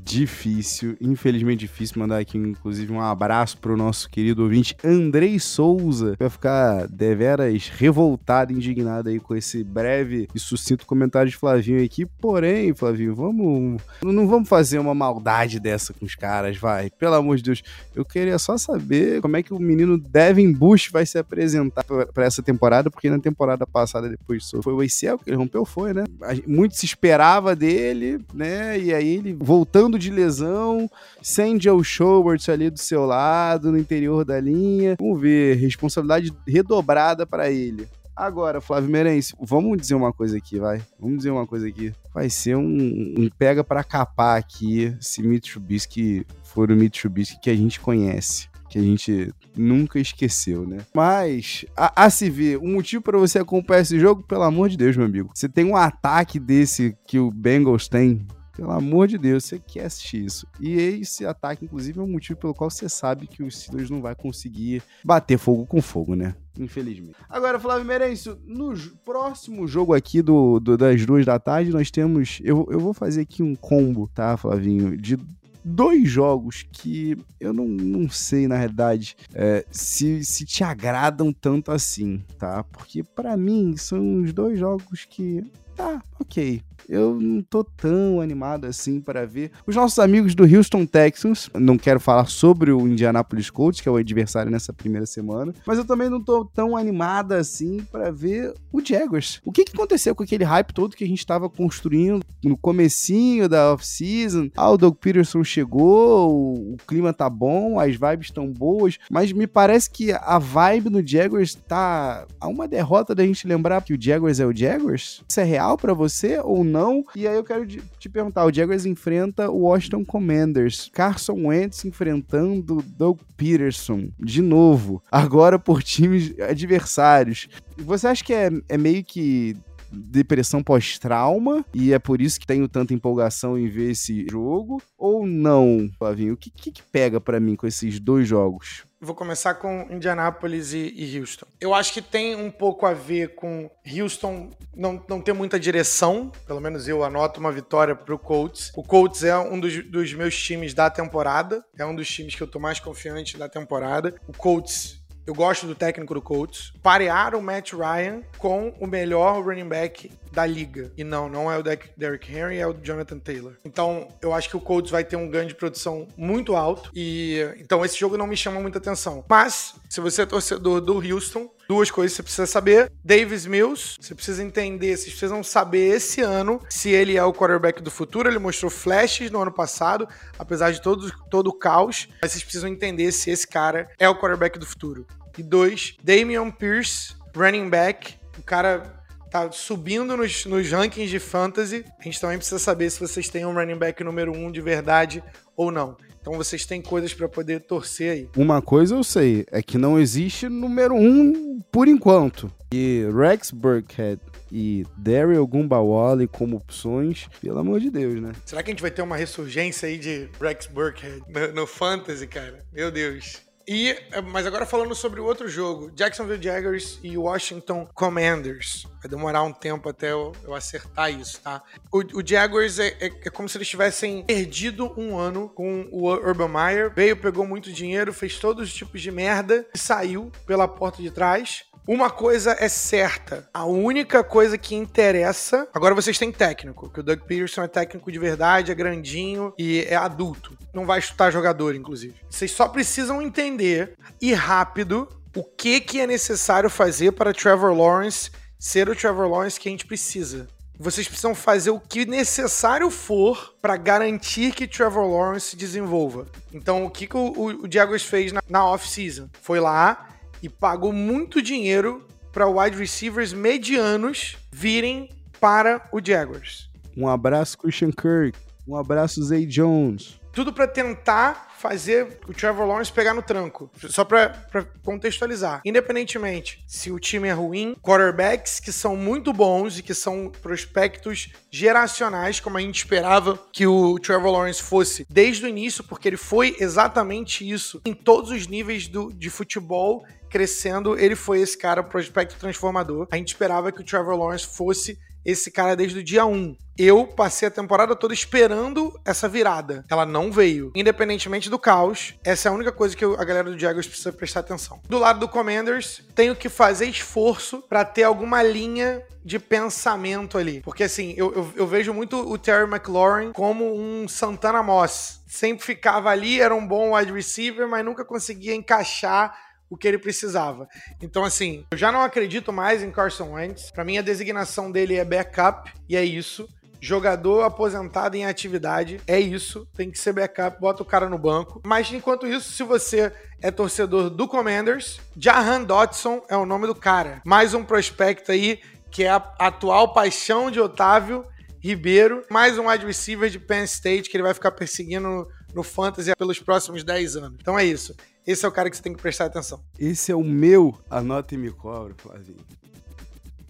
Difícil, infelizmente difícil mandar aqui, inclusive, um abraço pro nosso querido ouvinte Andrei Souza. Vai ficar deveras revoltado, indignado aí com esse breve e sucinto comentário de Flavinho aqui. Porém, Flavinho, vamos. Não vamos fazer uma maldade dessa com os caras, vai. Pelo amor de Deus. Eu queria só saber como é que o menino Devin Bush vai se apresentar para essa temporada, porque na temporada passada, depois foi o ACL que ele rompeu, foi, né? Muito se esperava dele, né? E aí ele voltando de lesão, sem Joe Schobert ali do seu lado, no interior da linha. Vamos ver, responsabilidade redobrada para ele. Agora, Flávio Merense, vamos dizer uma coisa aqui, vai. Vamos dizer uma coisa aqui. Vai ser um, um pega para capar aqui se Mitsubishi for o Mitsubishi que a gente conhece que a gente nunca esqueceu, né? Mas, a, a se ver, um motivo para você acompanhar esse jogo, pelo amor de Deus, meu amigo. Você tem um ataque desse que o Bengals tem, pelo amor de Deus, você quer assistir isso. E esse ataque, inclusive, é um motivo pelo qual você sabe que os Steelers não vai conseguir bater fogo com fogo, né? Infelizmente. Agora, Flávio Merencio, no próximo jogo aqui do, do, das duas da tarde, nós temos. Eu, eu vou fazer aqui um combo, tá, Flavinho? De dois jogos que eu não, não sei, na realidade, é, se, se te agradam tanto assim, tá? Porque para mim são os dois jogos que. Tá, ok eu não tô tão animado assim para ver. Os nossos amigos do Houston Texans, não quero falar sobre o Indianapolis Colts, que é o adversário nessa primeira semana, mas eu também não tô tão animada assim para ver o Jaguars. O que, que aconteceu com aquele hype todo que a gente tava construindo no comecinho da off-season? Ah, o Doug Peterson chegou, o, o clima tá bom, as vibes estão boas, mas me parece que a vibe no Jaguars tá a uma derrota da gente lembrar que o Jaguars é o Jaguars. Isso é real para você ou não. E aí eu quero te perguntar: o Jaguars enfrenta o Washington Commanders. Carson Wentz enfrentando Doug Peterson de novo, agora por times adversários. Você acha que é, é meio que depressão pós-trauma e é por isso que tenho tanta empolgação em ver esse jogo? Ou não, Flavinho? O que, que, que pega para mim com esses dois jogos? Vou começar com Indianapolis e, e, Houston. Eu acho que tem um pouco a ver com Houston não, não ter muita direção. Pelo menos eu anoto uma vitória pro Colts. O Colts é um dos, dos meus times da temporada. É um dos times que eu tô mais confiante da temporada. O Colts eu gosto do técnico do Colts. Parear o Matt Ryan com o melhor running back da liga. E não, não é o Derrick Henry, é o Jonathan Taylor. Então, eu acho que o Colts vai ter um ganho de produção muito alto. E então esse jogo não me chama muita atenção. Mas, se você é torcedor do Houston, duas coisas você precisa saber. Davis Mills, você precisa entender, vocês precisam saber esse ano se ele é o quarterback do futuro. Ele mostrou flashes no ano passado, apesar de todo, todo o caos. Mas vocês precisam entender se esse cara é o quarterback do futuro. E dois, Damian Pierce, running back. O cara tá subindo nos, nos rankings de fantasy. A gente também precisa saber se vocês têm um running back número um de verdade ou não. Então vocês têm coisas para poder torcer aí. Uma coisa eu sei, é que não existe número um por enquanto. E Rex Burkhead e Daryl Gumbawale como opções, pelo amor de Deus, né? Será que a gente vai ter uma ressurgência aí de Rex Burkhead no, no Fantasy, cara? Meu Deus. E, é, mas agora falando sobre o outro jogo, Jacksonville Jaguars e Washington Commanders. Vai demorar um tempo até eu, eu acertar isso, tá? O, o Jaguars é, é, é, como se eles tivessem perdido um ano com o Urban Meyer. Veio, pegou muito dinheiro, fez todos os tipos de merda e saiu pela porta de trás Uma coisa é certa. A única coisa que interessa. Agora vocês têm técnico, que o Doug Peterson é técnico de verdade, é grandinho e é adulto. Não vai chutar jogador, inclusive. Vocês só precisam entender e rápido o que, que é necessário fazer para Trevor Lawrence ser o Trevor Lawrence que a gente precisa. Vocês precisam fazer o que necessário for para garantir que Trevor Lawrence se desenvolva. Então, o que, que o, o, Jaguars fez na, na off-season? Foi lá e pagou muito dinheiro para wide receivers medianos virem para o Jaguars. Um abraço, Christian Kirk. Um abraço, Zay Jones. Tudo para tentar fazer o Trevor Lawrence pegar no tranco. Só para contextualizar. Independentemente se o time é ruim, quarterbacks que são muito bons e que são prospectos geracionais, como a gente esperava que o Trevor Lawrence fosse desde o início, porque ele foi exatamente isso em todos os níveis do, de futebol crescendo, ele foi esse cara prospecto transformador. A gente esperava que o Trevor Lawrence fosse esse cara desde o dia 1. Eu passei a temporada toda esperando essa virada. Ela não veio. Independentemente do caos, essa é a única coisa que a galera do Jaguars precisa prestar atenção. Do lado do Commanders, tenho que fazer esforço para ter alguma linha de pensamento ali. Porque assim, eu, eu, eu, vejo muito o Terry McLaurin como um Santana Moss. Sempre ficava ali, era um bom wide receiver, mas nunca conseguia encaixar o que ele precisava. Então, assim, eu já não acredito mais em Carson Wentz. Para mim, a designação dele é backup e é isso. Jogador aposentado em atividade, é isso. Tem que ser backup, bota o cara no banco. Mas enquanto isso, se você é torcedor do Commanders, Jahan Dodson é o nome do cara. Mais um prospecto aí que é a atual paixão de Otávio Ribeiro, mais um wide receiver de Penn State que ele vai ficar perseguindo no Fantasy pelos próximos 10 anos. Então é isso. Esse é o cara que você tem que prestar atenção. Esse é o meu Anota e Me Cobra, Flavinho.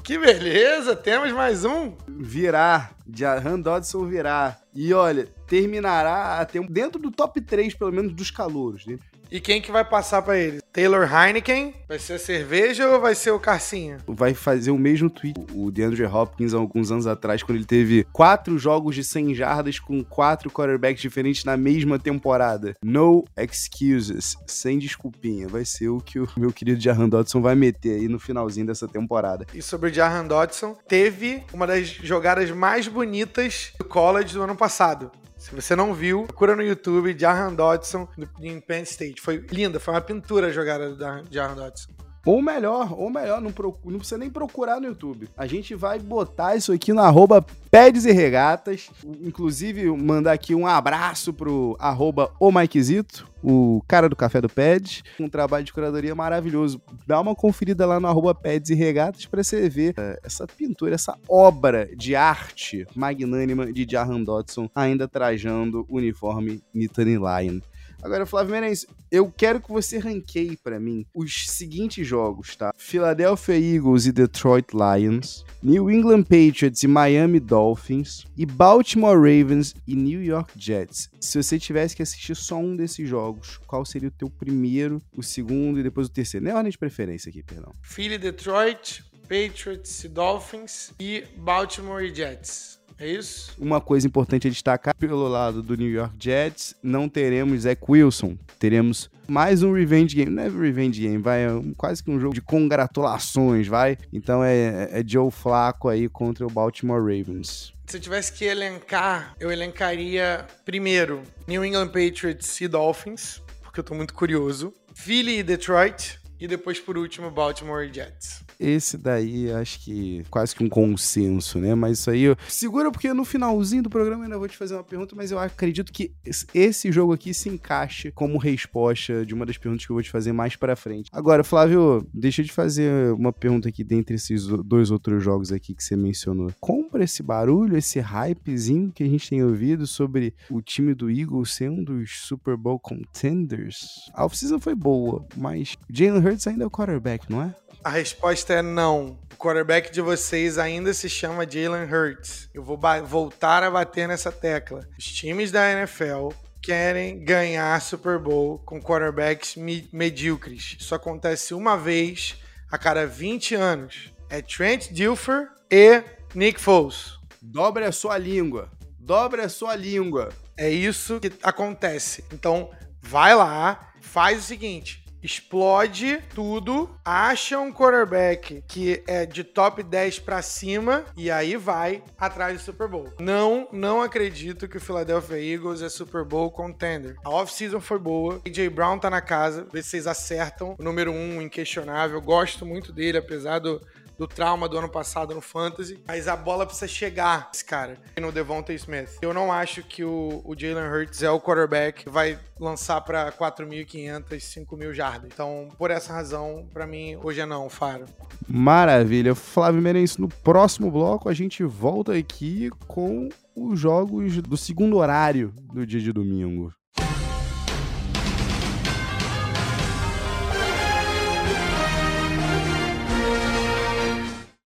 Que beleza, temos mais um. Virar, de Han Dodson virar. E olha, terminará até dentro do top 3, pelo menos, dos calouros. Né? E quem que vai passar para ele? Taylor Heineken? Vai ser a cerveja ou vai ser o Carcinha? Vai fazer o mesmo tweet. O DeAndre Hopkins, há alguns anos atrás, quando ele teve quatro jogos de 100 jardas com quatro quarterbacks diferentes na mesma temporada. No excuses. Sem desculpinha. Vai ser o que o meu querido Jahan Dodson vai meter aí no finalzinho dessa temporada. E sobre o Jahan Dodson, teve uma das jogadas mais bonitas do college do ano passado. Se você não viu, procura no YouTube Jahan Dodson em Penn State. Foi linda, foi uma pintura a jogada da Jahan Dodson. Ou melhor, ou melhor, não, procura, não precisa nem procurar no YouTube. A gente vai botar isso aqui no arroba Pedes e Regatas. Inclusive, mandar aqui um abraço pro arroba o Mikezito, o cara do Café do Peds. Um trabalho de curadoria maravilhoso. Dá uma conferida lá no arroba Peds e Regatas pra você ver uh, essa pintura, essa obra de arte magnânima de Jahan Dodson ainda trajando o uniforme Nittany Lion. Agora, Flávio Meirelles, eu quero que você ranqueie para mim os seguintes jogos, tá? Philadelphia Eagles e Detroit Lions, New England Patriots e Miami Dolphins, e Baltimore Ravens e New York Jets. Se você tivesse que assistir só um desses jogos, qual seria o teu primeiro, o segundo e depois o terceiro? Não é ordem de preferência aqui, perdão. Philly, Detroit, Patriots e Dolphins e Baltimore Jets. É isso? Uma coisa importante a destacar, pelo lado do New York Jets, não teremos Zach Wilson. Teremos mais um revenge game. Não é revenge game, vai. É quase que um jogo de congratulações, vai. Então é, é Joe Flaco aí contra o Baltimore Ravens. Se eu tivesse que elencar, eu elencaria primeiro New England Patriots e Dolphins, porque eu tô muito curioso. Philly e Detroit. E depois, por último, Baltimore Jets. Esse daí, acho que quase que um consenso, né? Mas isso aí, segura porque no finalzinho do programa eu ainda vou te fazer uma pergunta, mas eu acredito que esse jogo aqui se encaixe como resposta de uma das perguntas que eu vou te fazer mais para frente. Agora, Flávio, deixa eu te fazer uma pergunta aqui dentre esses dois outros jogos aqui que você mencionou. Compra esse barulho, esse hypezinho que a gente tem ouvido sobre o time do Eagles ser um dos Super Bowl contenders? A off-season foi boa, mas Jalen Hurts ainda é o quarterback, não é? A resposta é não. O quarterback de vocês ainda se chama Jalen Hurts. Eu vou voltar a bater nessa tecla. Os times da NFL querem ganhar Super Bowl com quarterbacks medíocres. Isso acontece uma vez a cada 20 anos. É Trent Dilfer e Nick Foles. Dobre a sua língua. Dobre a sua língua. É isso que acontece. Então, vai lá, faz o seguinte: explode tudo, acha um quarterback que é de top 10 para cima e aí vai atrás do Super Bowl. Não, não acredito que o Philadelphia Eagles é Super Bowl contender. A off-season foi boa, AJ Brown tá na casa, vê se vocês acertam. O número um, inquestionável, gosto muito dele, apesar do do trauma do ano passado no Fantasy, mas a bola precisa chegar, esse cara, no Devonta Smith. Eu não acho que o, o Jalen Hurts é o quarterback que vai lançar para 4.500, 5.000 jardas. Então, por essa razão, para mim, hoje é não, Faro. Maravilha. Flávio Merenço, no próximo bloco a gente volta aqui com os jogos do segundo horário do dia de domingo.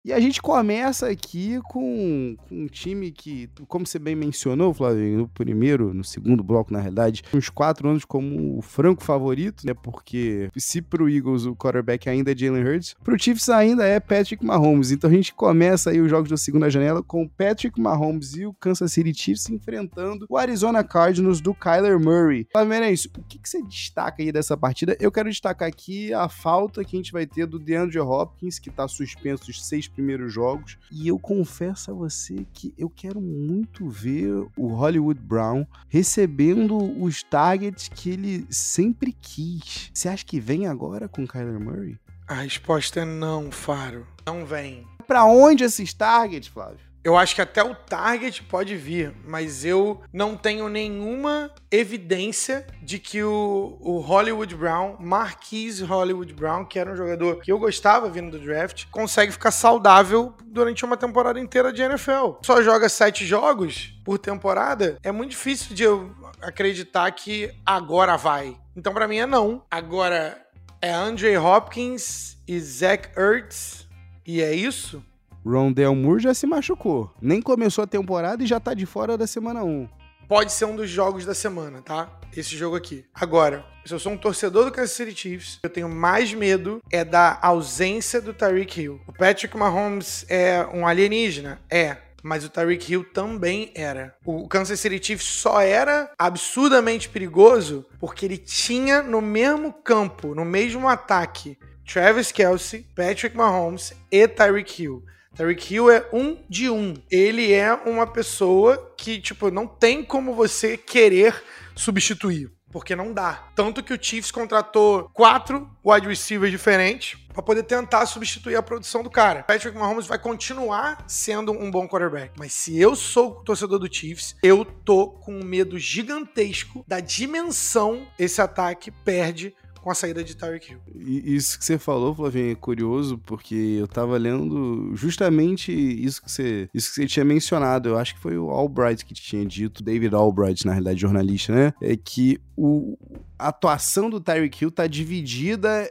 E a gente começa aqui com, com, um time que, como você bem mencionou, Flávio, no primeiro, no segundo bloco, na realidade, uns quatro anos como o franco favorito, né? Porque se pro Eagles o quarterback ainda é Jalen Hurts, pro Chiefs ainda é Patrick Mahomes. Então a gente começa aí os jogos da segunda janela com Patrick Mahomes e o Kansas City Chiefs enfrentando o Arizona Cardinals do Kyler Murray. Flávio, é. O que, que você destaca aí dessa partida? Eu quero destacar aqui a falta que a gente vai ter do DeAndre Hopkins, que tá suspenso os seis primeiros jogos. E eu confesso a você que eu quero muito ver o Hollywood Brown recebendo os targets que ele sempre quis. Você acha que vem agora com Kyler Murray? A resposta é não, Faro. Não vem. Para onde esses targets, Flávio? Eu acho que até o target pode vir, mas eu não tenho nenhuma evidência de que o, o Hollywood Brown, Marquise Hollywood Brown, que era um jogador que eu gostava vindo do draft, consegue ficar saudável durante uma temporada inteira de NFL. Só joga sete jogos por temporada, é muito difícil de eu acreditar que agora vai. Então, para mim, é não. Agora, é Andre Hopkins e Zach Ertz, e é isso? Rondell Moore já se machucou. Nem começou a temporada e já tá de fora da semana 1. Pode ser um dos jogos da semana, tá? Esse jogo aqui. Agora, se eu sou um torcedor do Kansas City Chiefs, eu tenho mais medo é da ausência do Tyreek Hill. O Patrick Mahomes é um alienígena? É mas o Tyreek Hill também era. O Kansas City Chiefs só era absurdamente perigoso porque ele tinha no mesmo campo, no mesmo ataque, Travis Kelsey, Patrick Mahomes e Tyreek Hill. Tyreek Hill é um de um. Ele é uma pessoa que, tipo, não tem como você querer substituir. Porque não dá. Tanto que o Chiefs contratou quatro wide receivers diferentes para poder tentar substituir a produção do cara. Patrick Mahomes vai continuar sendo um bom quarterback. Mas se eu sou torcedor do Chiefs, eu tô com um medo gigantesco da dimensão esse ataque perde com a saída de Tyreek Hill. Isso que você falou, Flavinho, é curioso, porque eu tava lendo justamente isso que você, isso que você tinha mencionado. Eu acho que foi o Albright que tinha dito, David Albright, na realidade, jornalista, né? É que o, a atuação do Tyreek Hill tá dividida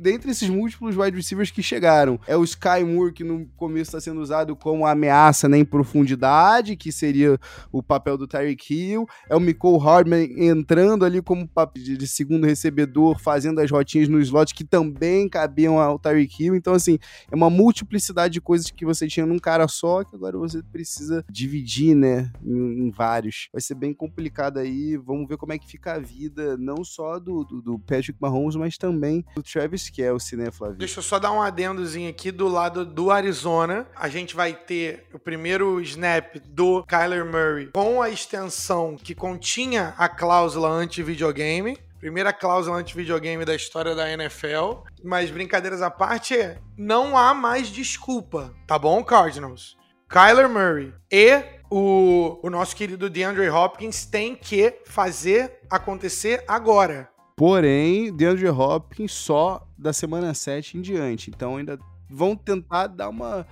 dentre esses múltiplos wide receivers que chegaram. É o Sky Moore, que no começo está sendo usado como ameaça né, em profundidade, que seria o papel do Tyreek Hill. É o Nicole Hardman entrando ali como de segundo recebedor, fazendo as rotinhas no slot que também cabiam ao Tyreek Hill. Então, assim, é uma multiplicidade de coisas que você tinha num cara só, que agora você precisa dividir, né, em, em vários. Vai ser bem complicado aí. Vamos ver como é que fica a vida não só do, do, do, Patrick Mahomes, mas também do Travis Kelsey, né, Flávio? Deixa eu só dar um adendozinho aqui do lado do Arizona. A gente vai ter o primeiro snap do Kyler Murray com a extensão que continha a cláusula anti-videogame. Primeira cláusula anti-videogame da história da NFL. Mas brincadeiras à parte, não há mais desculpa, tá bom, Cardinals? Kyler Murray e o, o nosso querido DeAndre Hopkins tem que fazer acontecer agora. Porém, DeAndre Hopkins só da semana 7 em diante. Então ainda vão tentar dar uma.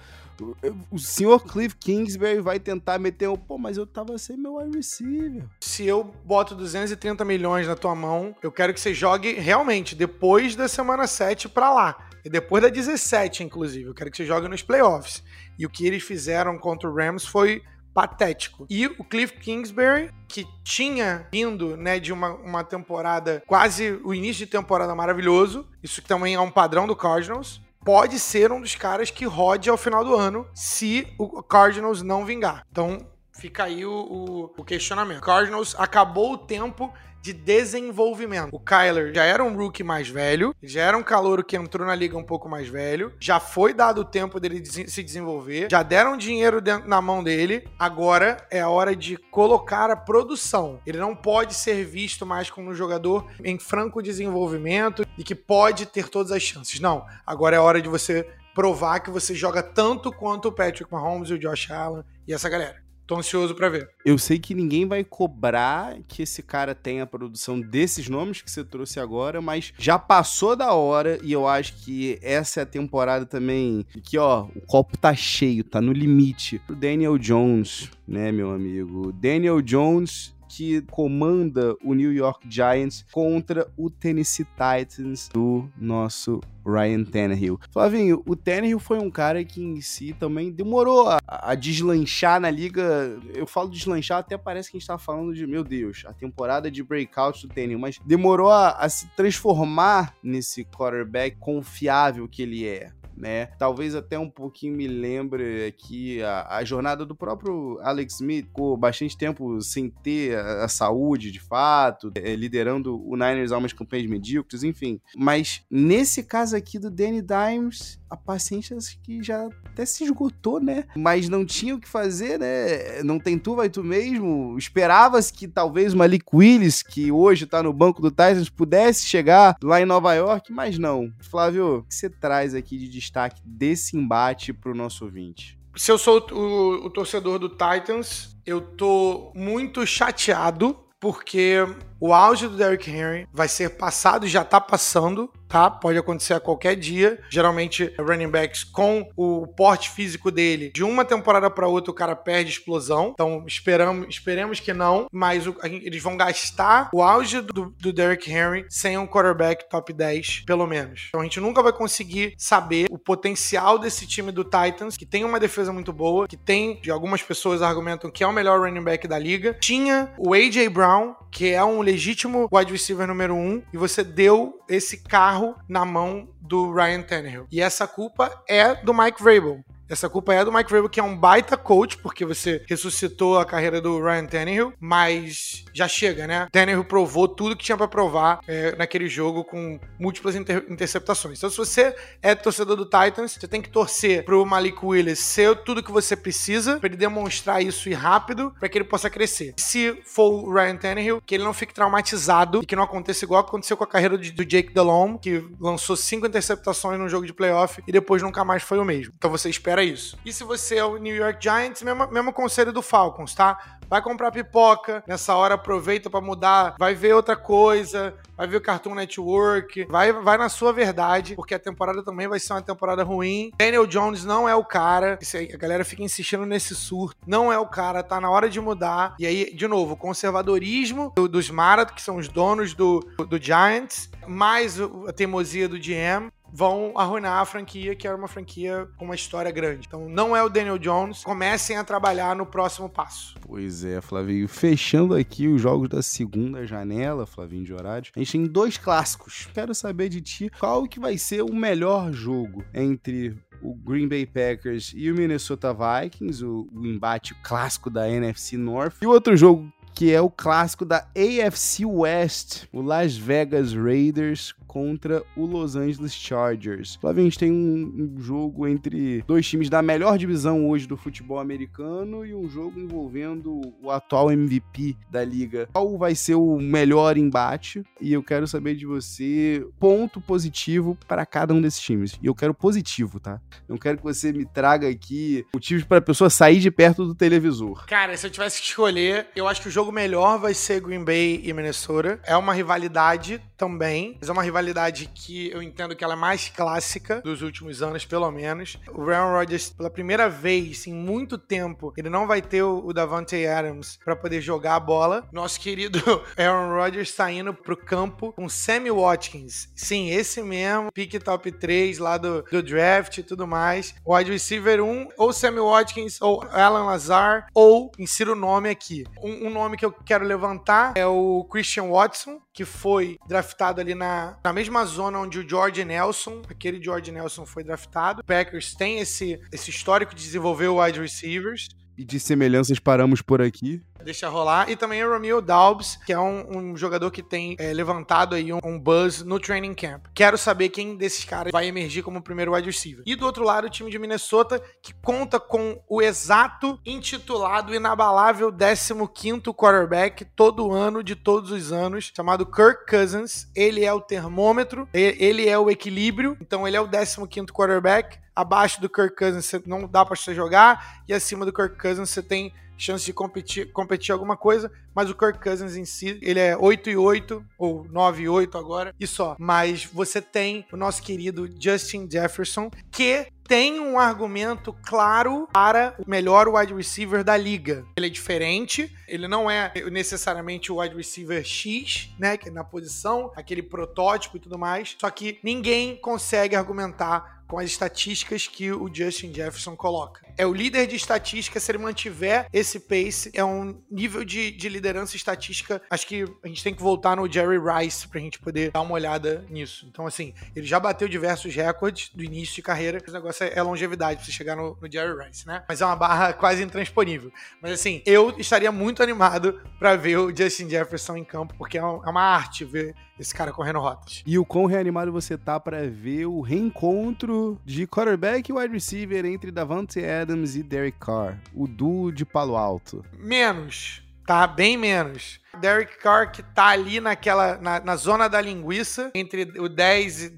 O senhor Cliff Kingsbury vai tentar meter um. Pô, mas eu tava sem meu wide receiver. Se eu boto 230 milhões na tua mão, eu quero que você jogue realmente depois da semana 7 pra lá. E depois da 17, inclusive. Eu quero que você jogue nos playoffs. E o que eles fizeram contra o Rams foi patético. E o Cliff Kingsbury, que tinha vindo né, de uma, uma temporada, quase o início de temporada maravilhoso, isso também é um padrão do Cardinals, pode ser um dos caras que rode ao final do ano se o Cardinals não vingar. Então, Fica aí o, o, o questionamento. Cardinals acabou o tempo de desenvolvimento. O Kyler já era um rookie mais velho, já era um calouro que entrou na liga um pouco mais velho, já foi dado o tempo dele de se desenvolver, já deram dinheiro na mão dele, agora é a hora de colocar a produção. Ele não pode ser visto mais como um jogador em franco desenvolvimento e que pode ter todas as chances. Não, agora é a hora de você provar que você joga tanto quanto o Patrick Mahomes e o Josh Allen e essa galera. Tô ansioso para ver. Eu sei que ninguém vai cobrar que esse cara tenha a produção desses nomes que você trouxe agora, mas já passou da hora e eu acho que essa é a temporada também que, ó, o copo tá cheio, tá no limite. O Daniel Jones, né, meu amigo? Daniel Jones que comanda o New York Giants contra o Tennessee Titans do nosso Ryan Tannehill. Flavinho, o Tannehill foi um cara que em si também demorou a, a deslanchar na liga. Eu falo deslanchar, até parece que a gente tá falando de, meu Deus, a temporada de breakout do Tannehill, mas demorou a, a se transformar nesse quarterback confiável que ele é né? Talvez até um pouquinho me lembre aqui a, a jornada do próprio Alex Smith, com bastante tempo sem ter a, a saúde de fato, é, liderando o Niners a umas campanhas medíocres, enfim. Mas nesse caso aqui do Danny Dimes, a paciência que já até se esgotou, né? Mas não tinha o que fazer, né? Não tem tu, vai tu mesmo. Esperava-se que talvez o Malik Willis, que hoje tá no banco do Titans, pudesse chegar lá em Nova York, mas não. Flávio, o que você traz aqui de destaque desse embate pro nosso ouvinte? Se eu sou o, o torcedor do Titans, eu tô muito chateado porque o auge do Derrick Henry vai ser passado e já tá passando, tá? Pode acontecer a qualquer dia. Geralmente, running backs com o porte físico dele, de uma temporada para outra, o cara perde explosão. Então, esperamos, esperemos que não, mas o, eles vão gastar o auge do, do Derrick Henry sem um quarterback top 10, pelo menos. Então, a gente nunca vai conseguir saber o potencial desse time do Titans, que tem uma defesa muito boa, que tem, de algumas pessoas argumentam que é o melhor running back da liga. Tinha o A.J. Brown, que é um legítimo wide receiver número um, e você deu esse carro na mão do Ryan Tannehill. E essa culpa é do Mike Vrabel. Essa culpa é do Mike Vrabel, que é um baita coach, porque você ressuscitou a carreira do Ryan Tannehill, mas já chega, né? Tannehill provou tudo que tinha para provar é, naquele jogo com múltiplas inter interceptações. Então, se você é torcedor do Titans, você tem que torcer pro Malik Willis ser tudo que você precisa para ele demonstrar isso e rápido para que ele possa crescer. Se for o Ryan Tannehill, que ele não fique traumatizado e que não aconteça igual aconteceu com a carreira do Jake Delhomme, que lançou cinco interceptações no jogo de playoff e depois nunca mais foi o mesmo. Então você espera era isso. E se você é o New York Giants, mesmo, mesmo conselho do Falcons, tá? Vai comprar pipoca, nessa hora aproveita para mudar, vai ver outra coisa, vai ver o Cartoon Network, vai, vai na sua verdade, porque a temporada também vai ser uma temporada ruim. Daniel Jones não é o cara, a galera fica insistindo nesse surto, não é o cara, tá na hora de mudar. E aí, de novo, o conservadorismo do, dos Marathon, que são os donos do, do Giants, mais a teimosia do GM, vão arruinar a franquia, que é uma franquia com uma história grande. Então não é o Daniel Jones. Comecem a trabalhar no próximo passo. Pois é, Flavinho. Fechando aqui os jogos da segunda janela, Flavinho de horário, a gente tem dois clássicos. Quero saber de ti qual que vai ser o melhor jogo entre o Green Bay Packers e o Minnesota Vikings, o, o embate clássico da NFC North. E o outro jogo que é o clássico da AFC West, o Las Vegas Raiders contra o Los Angeles Chargers. Flávio, a gente tem um, um, jogo entre dois times da melhor divisão hoje do futebol americano e um jogo envolvendo o atual MVP da liga. Qual vai ser o melhor embate? E eu quero saber de você ponto positivo para cada um desses times. E eu quero positivo, tá? Não quero que você me traga aqui motivos para a pessoa sair de perto do televisor. Cara, se eu tivesse que escolher, eu acho que o jogo melhor vai ser Green Bay e Minnesota. É uma rivalidade também, mas é uma rivalidade que eu entendo que ela é mais clássica dos últimos anos, pelo menos. O Aaron Rodgers, pela primeira vez em muito tempo, ele não vai ter o Davante Adams para poder jogar a bola. Nosso querido Aaron Rodgers está indo pro campo com Sammy Watkins. Sim, esse mesmo, pick top 3 lá do, do draft e tudo mais. Wide receiver 1, ou Sammy Watkins, ou Alan Lazar, ou insira o nome aqui. Um, um nome que eu quero levantar é o Christian Watson, que foi draftado ali na, na mesma zona onde o George Nelson, aquele George Nelson foi draftado. O Packers tem esse, esse histórico de desenvolver wide receivers. E de semelhanças paramos por aqui. Deixa rolar. E também o Romeo Daubs, que é um, um jogador que tem é, levantado aí um, um, buzz no training camp. Quero saber quem desses caras vai emergir como primeiro wide receiver. E do outro lado, o time de Minnesota, que conta com o exato, intitulado, inabalável 15º quarterback todo ano, de todos os anos, chamado Kirk Cousins. Ele é o termômetro, ele é o equilíbrio. Então ele é o 15º quarterback abaixo do Kirk Cousins você não dá para você jogar e acima do Kirk Cousins você tem chance de competir, competir alguma coisa, mas o Kirk Cousins em si, ele é 8 e 8 ou 9 e 8 agora e só. Mas você tem o nosso querido Justin Jefferson que tem um argumento claro para o melhor wide receiver da liga. Ele é diferente, ele não é necessariamente o wide receiver X, né, que é na posição, aquele protótipo e tudo mais, só que ninguém consegue argumentar com as estatísticas que o Justin Jefferson coloca. É o líder de estatística, se ele mantiver esse pace, é um nível de, de liderança estatística. Acho que a gente tem que voltar no Jerry Rice pra gente poder dar uma olhada nisso. Então, assim, ele já bateu diversos recordes do início de carreira. O negócio é, é longevidade pra você chegar no, no Jerry Rice, né? Mas é uma barra quase intransponível. Mas, assim, eu estaria muito animado para ver o Justin Jefferson em campo, porque é, é uma arte ver esse cara correndo rotas. E o quão reanimado você tá para ver o reencontro de quarterback e wide receiver entre Davante Adams e Derek Carr, o duo de Palo Alto? Menos. Tá bem menos. Derek Carr que tá ali naquela na, na, zona da linguiça entre o 10 e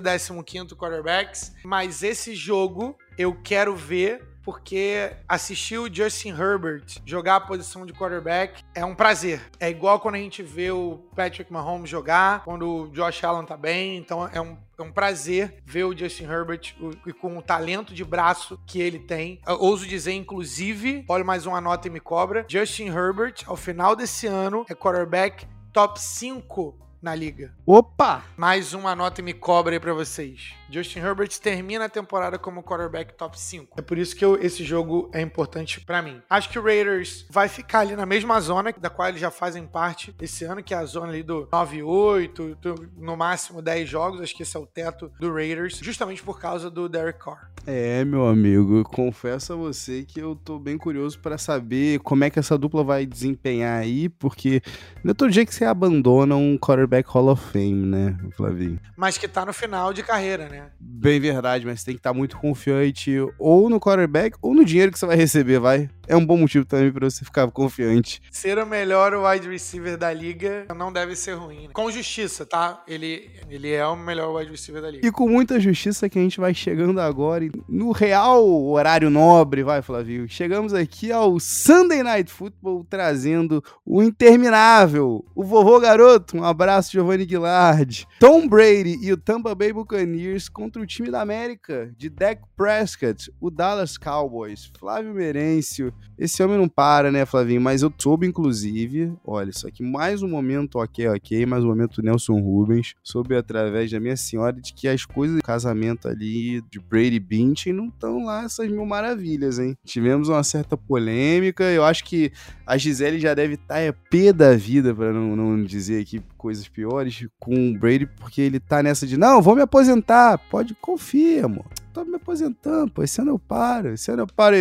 15 quarterbacks, mas esse jogo eu quero ver porque assistir o Justin Herbert jogar a posição de quarterback é um prazer. É igual quando a gente vê o Patrick Mahomes jogar, quando o Josh Allen tá bem, então é um é um prazer ver o Justin Herbert o, com o talento de braço que ele tem. Eu ouso dizer, inclusive, olha mais uma nota e me cobra. Justin Herbert, ao final desse ano, é quarterback top 5 na liga. Opa! Mais uma nota e me cobra aí pra vocês. Justin Herbert termina a temporada como quarterback top 5. É por isso que eu, esse jogo é importante para mim. Acho que o Raiders vai ficar ali na mesma zona da qual eles já fazem parte esse ano, que é a zona ali do 9-8, no máximo 10 jogos. Acho que esse é o teto do Raiders, justamente por causa do Derek Carr. É, meu amigo, confesso a você que eu tô bem curioso para saber como é que essa dupla vai desempenhar aí, porque não é todo dia que você abandona um quarterback Hall of Fame, né, Flavinho? Mas que tá no final de carreira, né? Bem verdade, mas você tem que estar tá muito confiante ou no quarterback ou no dinheiro que você vai receber, vai. É um bom motivo também para você ficar confiante. Ser o melhor wide receiver da liga não deve ser ruim. Né? Com justiça, tá? Ele, ele é o melhor wide receiver da liga. E com muita justiça que a gente vai chegando agora no real horário nobre, vai, Flavio. Chegamos aqui ao Sunday Night Football trazendo o interminável, o vovô garoto. Um abraço, Giovanni Guilard. Tom Brady e o Tampa Bay Buccaneers contra o time da América, de Dak Prescott, o Dallas Cowboys, Flávio Merêncio. Esse homem não para, né, Flavinho? Mas eu soube, inclusive, olha, isso aqui, mais um momento ok, ok, mais um momento Nelson Rubens, soube através da minha senhora de que as coisas do casamento ali de Brady Binch não estão lá essas mil maravilhas, hein? Tivemos uma certa polêmica, eu acho que a Gisele já deve estar tá é pé da vida, para não, não dizer aqui coisas piores, com o Brady, porque ele tá nessa de, não, vou me aposentar, pode, confia, amor. Tô me aposentando, pô. Esse ano eu paro. Esse ano eu paro.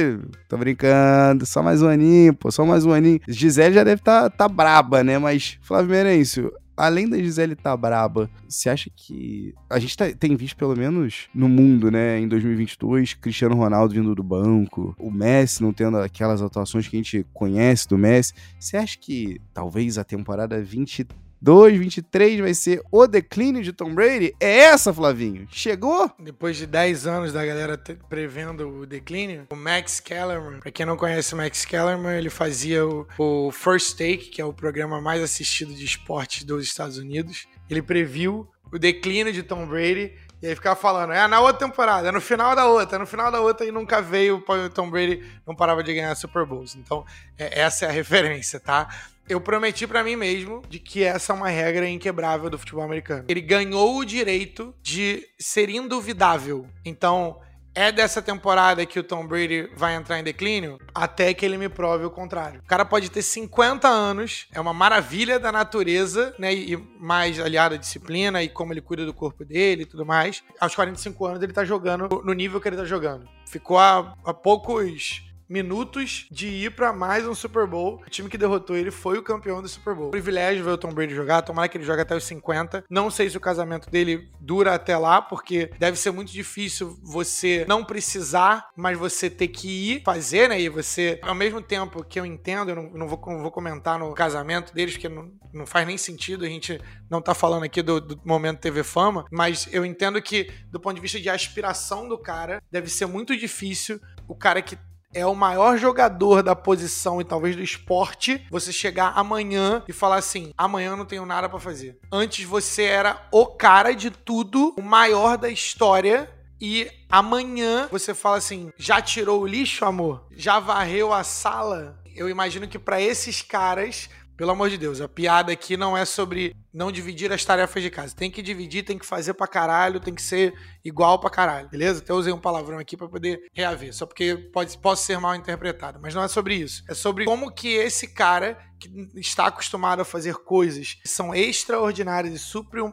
Tô brincando. Só mais um aninho, pô. Só mais um aninho. Gisele já deve tá, tá braba, né? Mas, Flávio Merencio, além da Gisele tá braba, você acha que. A gente tá, tem visto, pelo menos no mundo, né, em 2022, Cristiano Ronaldo vindo do banco, o Messi não tendo aquelas atuações que a gente conhece do Messi. Você acha que talvez a temporada 23 2023 vai ser o declínio de Tom Brady? É essa, Flavinho? Chegou? Depois de 10 anos da galera prevendo o declínio, o Max Kellerman, pra quem não conhece o Max Kellerman, ele fazia o, o First Take, que é o programa mais assistido de esportes dos Estados Unidos. Ele previu o declínio de Tom Brady e aí ficava falando, é na outra temporada, é no final da outra, é no final da outra e nunca veio, o Tom Brady não parava de ganhar Super Bowls. Então, é, essa é a referência, tá? eu prometi para mim mesmo de que essa é uma regra inquebrável do futebol americano. Ele ganhou o direito de ser induvidável. Então, é dessa temporada que o Tom Brady vai entrar em declínio até que ele me prove o contrário. O cara pode ter 50 anos, é uma maravilha da natureza, né? E mais aliado à disciplina e como ele cuida do corpo dele e tudo mais. Aos 45 anos ele tá jogando no nível que ele tá jogando. Ficou a, a poucos minutos de ir para mais um Super Bowl. O time que derrotou ele foi o campeão do Super Bowl. Privilégio ver o Tom Brady jogar, tomara que ele jogue até os 50. Não sei se o casamento dele dura até lá, porque deve ser muito difícil você não precisar, mas você ter que ir fazer, né? E você, ao mesmo tempo que eu entendo, eu não, não vou, não vou comentar no casamento deles, porque não, não faz nem sentido, a gente não tá falando aqui do, do momento TV Fama, mas eu entendo que, do ponto de vista de aspiração do cara, deve ser muito difícil o cara que é o maior jogador da posição e talvez do esporte, você chegar amanhã e falar assim: amanhã eu não tenho nada para fazer. Antes você era o cara de tudo, o maior da história. E amanhã você fala assim: já tirou o lixo, amor? Já varreu a sala? Eu imagino que para esses caras pelo amor de Deus, a piada aqui não é sobre não dividir as tarefas de casa. Tem que dividir, tem que fazer pra caralho, tem que ser igual pra caralho, beleza? Até usei um palavrão aqui para poder reaver, só porque pode, pode ser mal interpretado. Mas não é sobre isso. É sobre como que esse cara que está acostumado a fazer coisas que são extraordinárias e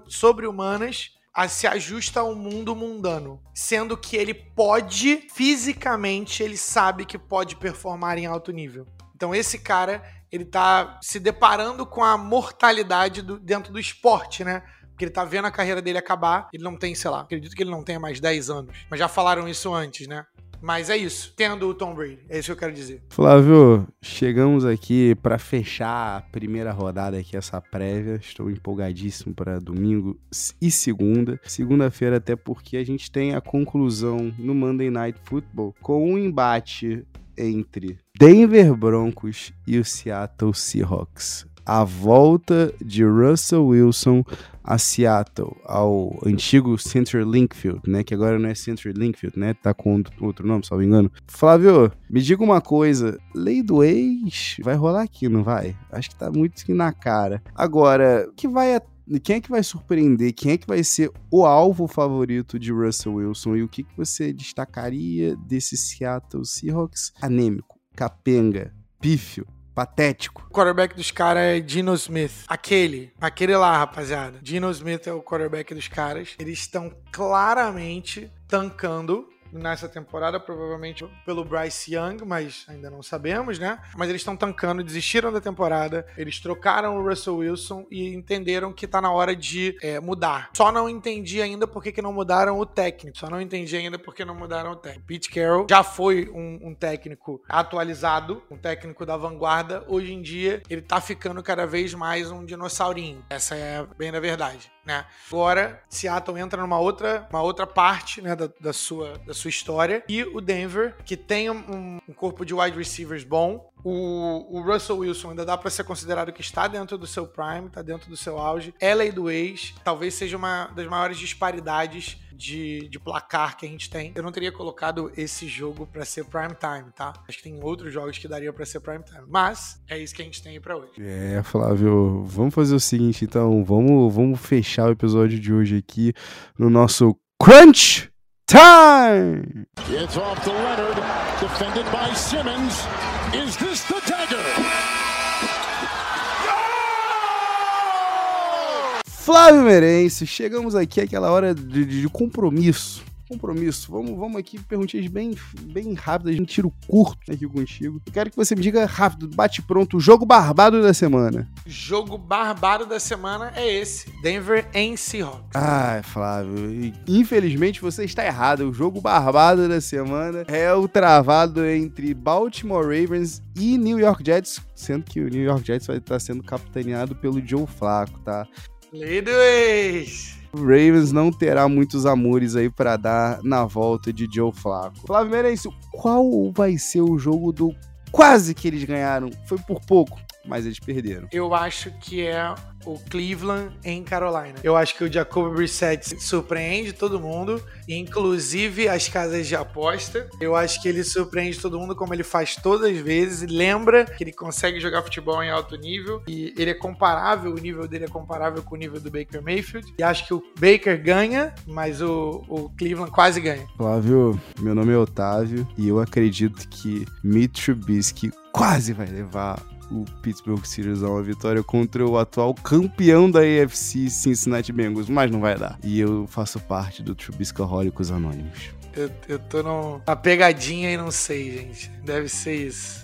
sobre-humanas se ajusta ao mundo mundano, sendo que ele pode fisicamente, ele sabe que pode performar em alto nível. Então esse cara ele tá se deparando com a mortalidade do, dentro do esporte, né? Porque ele tá vendo a carreira dele acabar. Ele não tem, sei lá, acredito que ele não tenha mais 10 anos. Mas já falaram isso antes, né? Mas é isso, tendo o Tom Brady. É isso que eu quero dizer. Flávio, chegamos aqui para fechar a primeira rodada aqui, essa prévia. Estou empolgadíssimo para domingo e segunda. Segunda-feira, até porque a gente tem a conclusão no Monday Night Football com um embate entre Denver Broncos e o Seattle Seahawks. A volta de Russell Wilson a Seattle, ao antigo Center Linkfield, né? Que agora não é Center Linkfield, né? Tá com outro nome, se não me engano. Flávio, me diga uma coisa. Lei do ex vai rolar aqui, não vai? Acho que tá muito na cara. Agora, o que vai quem é que vai surpreender? Quem é que vai ser o alvo favorito de Russell Wilson? E o que, que você destacaria desse Seattle Seahawks anêmico, capenga, pífio? Patético. O quarterback dos caras é Dino Smith. Aquele. Aquele lá, rapaziada. Dino Smith é o quarterback dos caras. Eles estão claramente tancando nessa temporada, provavelmente pelo Bryce Young, mas ainda não sabemos, né? Mas eles estão tancando, desistiram da temporada, eles trocaram o Russell Wilson e entenderam que tá na hora de é, mudar. Só não entendi ainda por que, que não mudaram o técnico. Só não entendi ainda por que não mudaram o técnico. Pete Carroll já foi um, um técnico atualizado, um técnico da vanguarda. Hoje em dia, ele tá ficando cada vez mais um dinossaurinho. Essa é bem a verdade né? Agora, Seattle entra numa outra, uma outra parte né, da, da, sua, da sua história. E o Denver, que tem um, um corpo de wide receivers bom. O, o Russell Wilson ainda dá para ser considerado que está dentro do seu prime, está dentro do seu auge. Lei do ex, talvez seja uma das maiores disparidades de, de placar que a gente tem. Eu não teria colocado esse jogo para ser prime time, tá? Acho que tem outros jogos que daria para ser prime time. Mas é isso que a gente tem aí pra hoje. É, Flávio, vamos fazer o seguinte então. Vamos, vamos fechar o episódio de hoje aqui no nosso Crunch Time! It's off to Leonard, defended by Simmons. Is this the Flávio Merencio, chegamos aqui àquela hora de, de compromisso compromisso. Vamos, vamos aqui, perguntinhas bem, bem rápidas, a gente tiro curto aqui contigo. Eu quero que você me diga rápido, bate pronto, o jogo barbado da semana. Jogo barbado da semana é esse, Denver em Seahawks. Ah, Flávio, infelizmente você está errado. O jogo barbado da semana é o travado entre Baltimore Ravens e New York Jets, sendo que o New York Jets vai estar sendo capitaneado pelo Joe Flacco, tá? Lei do ex. O Ravens não terá muitos amores aí para dar na volta de Joe Flacco. Flávio Merencio, qual vai ser o jogo do quase que eles ganharam? Foi por pouco, mas eles perderam. Eu acho que é o Cleveland em Carolina. Eu acho que o Jacoby Brissett surpreende todo mundo, inclusive as casas de aposta. Eu acho que ele surpreende todo mundo como ele faz todas as vezes lembra que ele consegue jogar futebol em alto nível e ele é comparável, o nível dele é comparável com o nível do Baker Mayfield. E acho que o Baker ganha, mas o, o Cleveland quase ganha. Flávio, meu nome é Otávio e eu acredito que Mitch Trubisky quase vai levar o Pittsburgh Steelers a uma vitória contra o atual campeão da AFC, Cincinnati Bengals, mas não vai dar. E eu faço parte do Trubiscahólicos Anônimos. Eu, eu tô numa pegadinha e não sei, gente. Deve ser isso.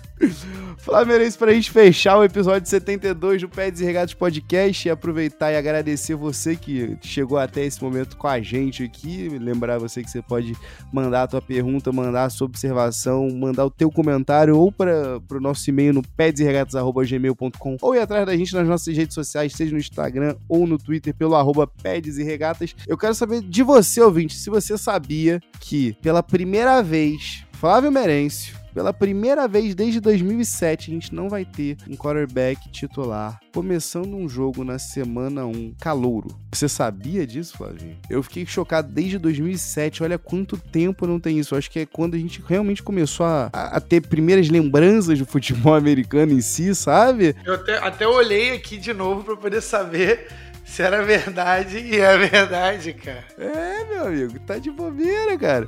Flamengo, pra gente fechar o episódio 72 do Pés e Regatos Podcast e aproveitar e agradecer você que chegou até esse momento com a gente aqui. Lembrar você que você pode mandar a tua pergunta, mandar a sua observação, mandar o teu comentário ou para o nosso e-mail no pedesregatas.gmail.com ou ir atrás da gente nas nossas redes sociais, seja no Instagram ou no Twitter pelo arroba Pedes e Regatas. Eu quero saber de você, ouvinte, se você sabia que pela primeira vez Flávio Merencio pela primeira vez desde 2007, a gente não vai ter um quarterback titular começando um jogo na semana 1 calouro. Você sabia disso, Flavinho? Eu fiquei chocado desde 2007. Olha quanto tempo não tem isso. Eu acho que é quando a gente realmente começou a, a ter primeiras lembranças do futebol americano em si, sabe? Eu até, até olhei aqui de novo para poder saber se era verdade e é verdade, cara. É, meu amigo, tá de bobeira, cara.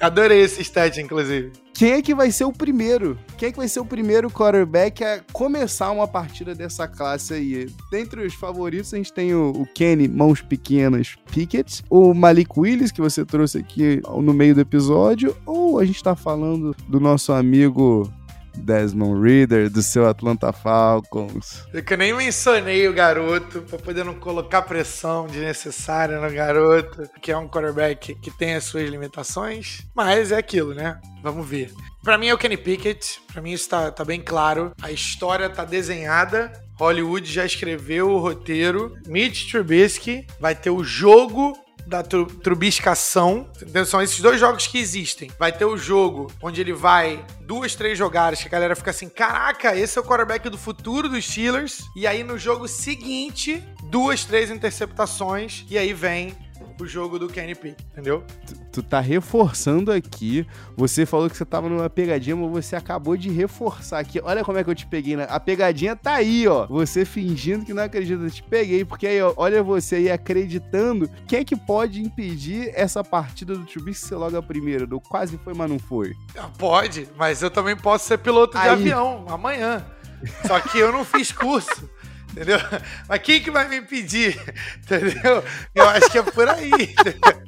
Adorei esse stat, inclusive. Quem é que vai ser o primeiro? Quem é que vai ser o primeiro quarterback a começar uma partida dessa classe aí? Dentre os favoritos, a gente tem o, o Kenny, mãos pequenas, Pickett, o Malik Willis, que você trouxe aqui no meio do episódio, ou a gente tá falando do nosso amigo Desmond Reader do seu Atlanta Falcons. Eu que nem mencionei o garoto para poder não colocar pressão desnecessária no garoto, que é um quarterback que tem as suas limitações, mas é aquilo, né? Vamos ver. Para mim é o Kenny Pickett, para mim isso tá, tá bem claro. A história tá desenhada, Hollywood já escreveu o roteiro. Mitch Trubisky vai ter o jogo da trubiscação. São esses dois jogos que existem. Vai ter o jogo onde ele vai duas, três jogadas que a galera fica assim: caraca, esse é o quarterback do futuro dos Steelers. E aí no jogo seguinte, duas, três interceptações. E aí vem o jogo do Pick, entendeu? Tu, tu tá reforçando aqui. Você falou que você tava numa pegadinha, mas você acabou de reforçar aqui. Olha como é que eu te peguei. Né? A pegadinha tá aí, ó. Você fingindo que não acredita. Eu te peguei, porque aí, ó, olha você aí acreditando. Quem é que pode impedir essa partida do Trubisky ser logo a primeira? Do quase foi, mas não foi. Ah, pode, mas eu também posso ser piloto de aí. avião amanhã. Só que eu não fiz curso entendeu? Mas quem que vai me impedir, entendeu? Eu acho que é por aí, entendeu?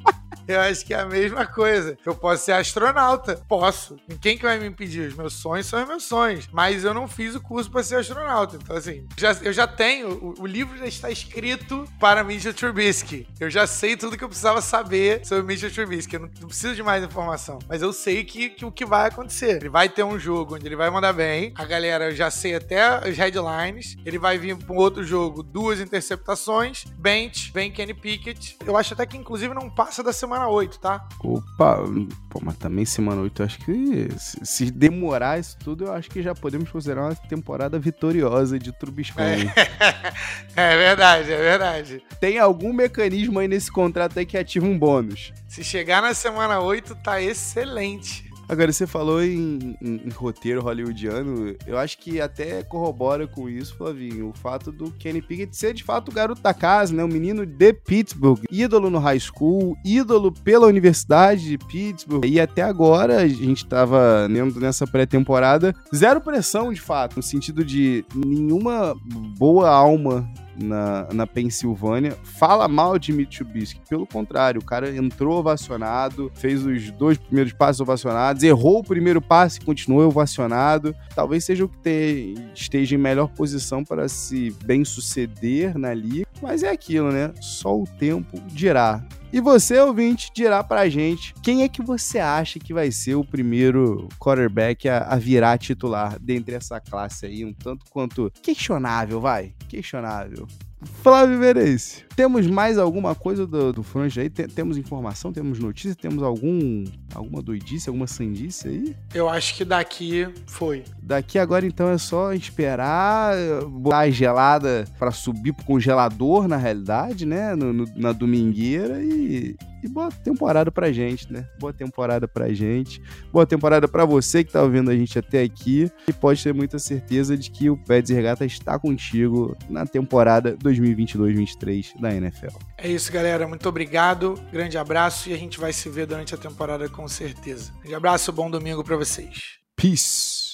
Eu acho que é a mesma coisa. Eu posso ser astronauta. Posso. Quem que vai me impedir? Os meus sonhos são os meus sonhos. Mas eu não fiz o curso para ser astronauta. Então, assim, já, eu já tenho. O, o, livro já está escrito para Mitchell Trubisky. Eu já sei tudo que eu precisava saber sobre Mitchell Trubisky. Eu não, não preciso de mais informação. Mas eu sei que, que o que vai acontecer. Ele vai ter um jogo onde ele vai mandar bem. A galera, eu já sei até as headlines. Ele vai vir para um outro jogo, duas interceptações. Bench, vem Kenny Pickett. Eu acho até que, inclusive, não passa da semana semana 8, tá? Opa, pô, mas também semana 8, eu acho que se demorar isso tudo, eu acho que já podemos considerar uma temporada vitoriosa de Trubisky. É. é verdade, é verdade. Tem algum mecanismo aí nesse contrato aí que ativa um bônus? Se chegar na semana 8, tá excelente. Agora, você falou em, em, em, roteiro hollywoodiano, eu acho que até corrobora com isso, Flavinho, o fato do Kenny Pickett ser de fato o garoto da casa, né? Um menino de Pittsburgh, ídolo no high school, ídolo pela Universidade de Pittsburgh. E até agora, a gente tava lendo nessa pré-temporada, zero pressão de fato, no sentido de nenhuma boa alma na, na Pensilvânia fala mal de Mitsubishi. Pelo contrário, o cara entrou ovacionado, fez os dois primeiros passos ovacionados, errou o primeiro passe e continuou ovacionado. Talvez seja o que te, esteja em melhor posição para se bem suceder na liga. Mas é aquilo, né? Só o tempo dirá. E você, ouvinte, dirá pra gente quem é que você acha que vai ser o primeiro quarterback a, a virar titular dentre essa classe aí, um tanto quanto questionável, vai? Questionável. Flávio Merencio, temos mais alguma coisa do, do Franja aí? Tem, temos informação, temos notícia, temos algum alguma doidice, alguma sandice aí? Eu acho que daqui foi. Daqui agora então é só esperar botar a gelada para subir pro congelador, na realidade, né? No, no, na domingueira e, e boa temporada pra gente, né? Boa temporada pra gente. Boa temporada pra você que tá ouvindo a gente até aqui. E pode ter muita certeza de que o Pets e Regata está contigo na temporada 2022-23 da NFL. É isso, galera. Muito obrigado. Grande abraço e a gente vai se ver durante a temporada com certeza. Grande abraço, bom domingo para vocês. Peace.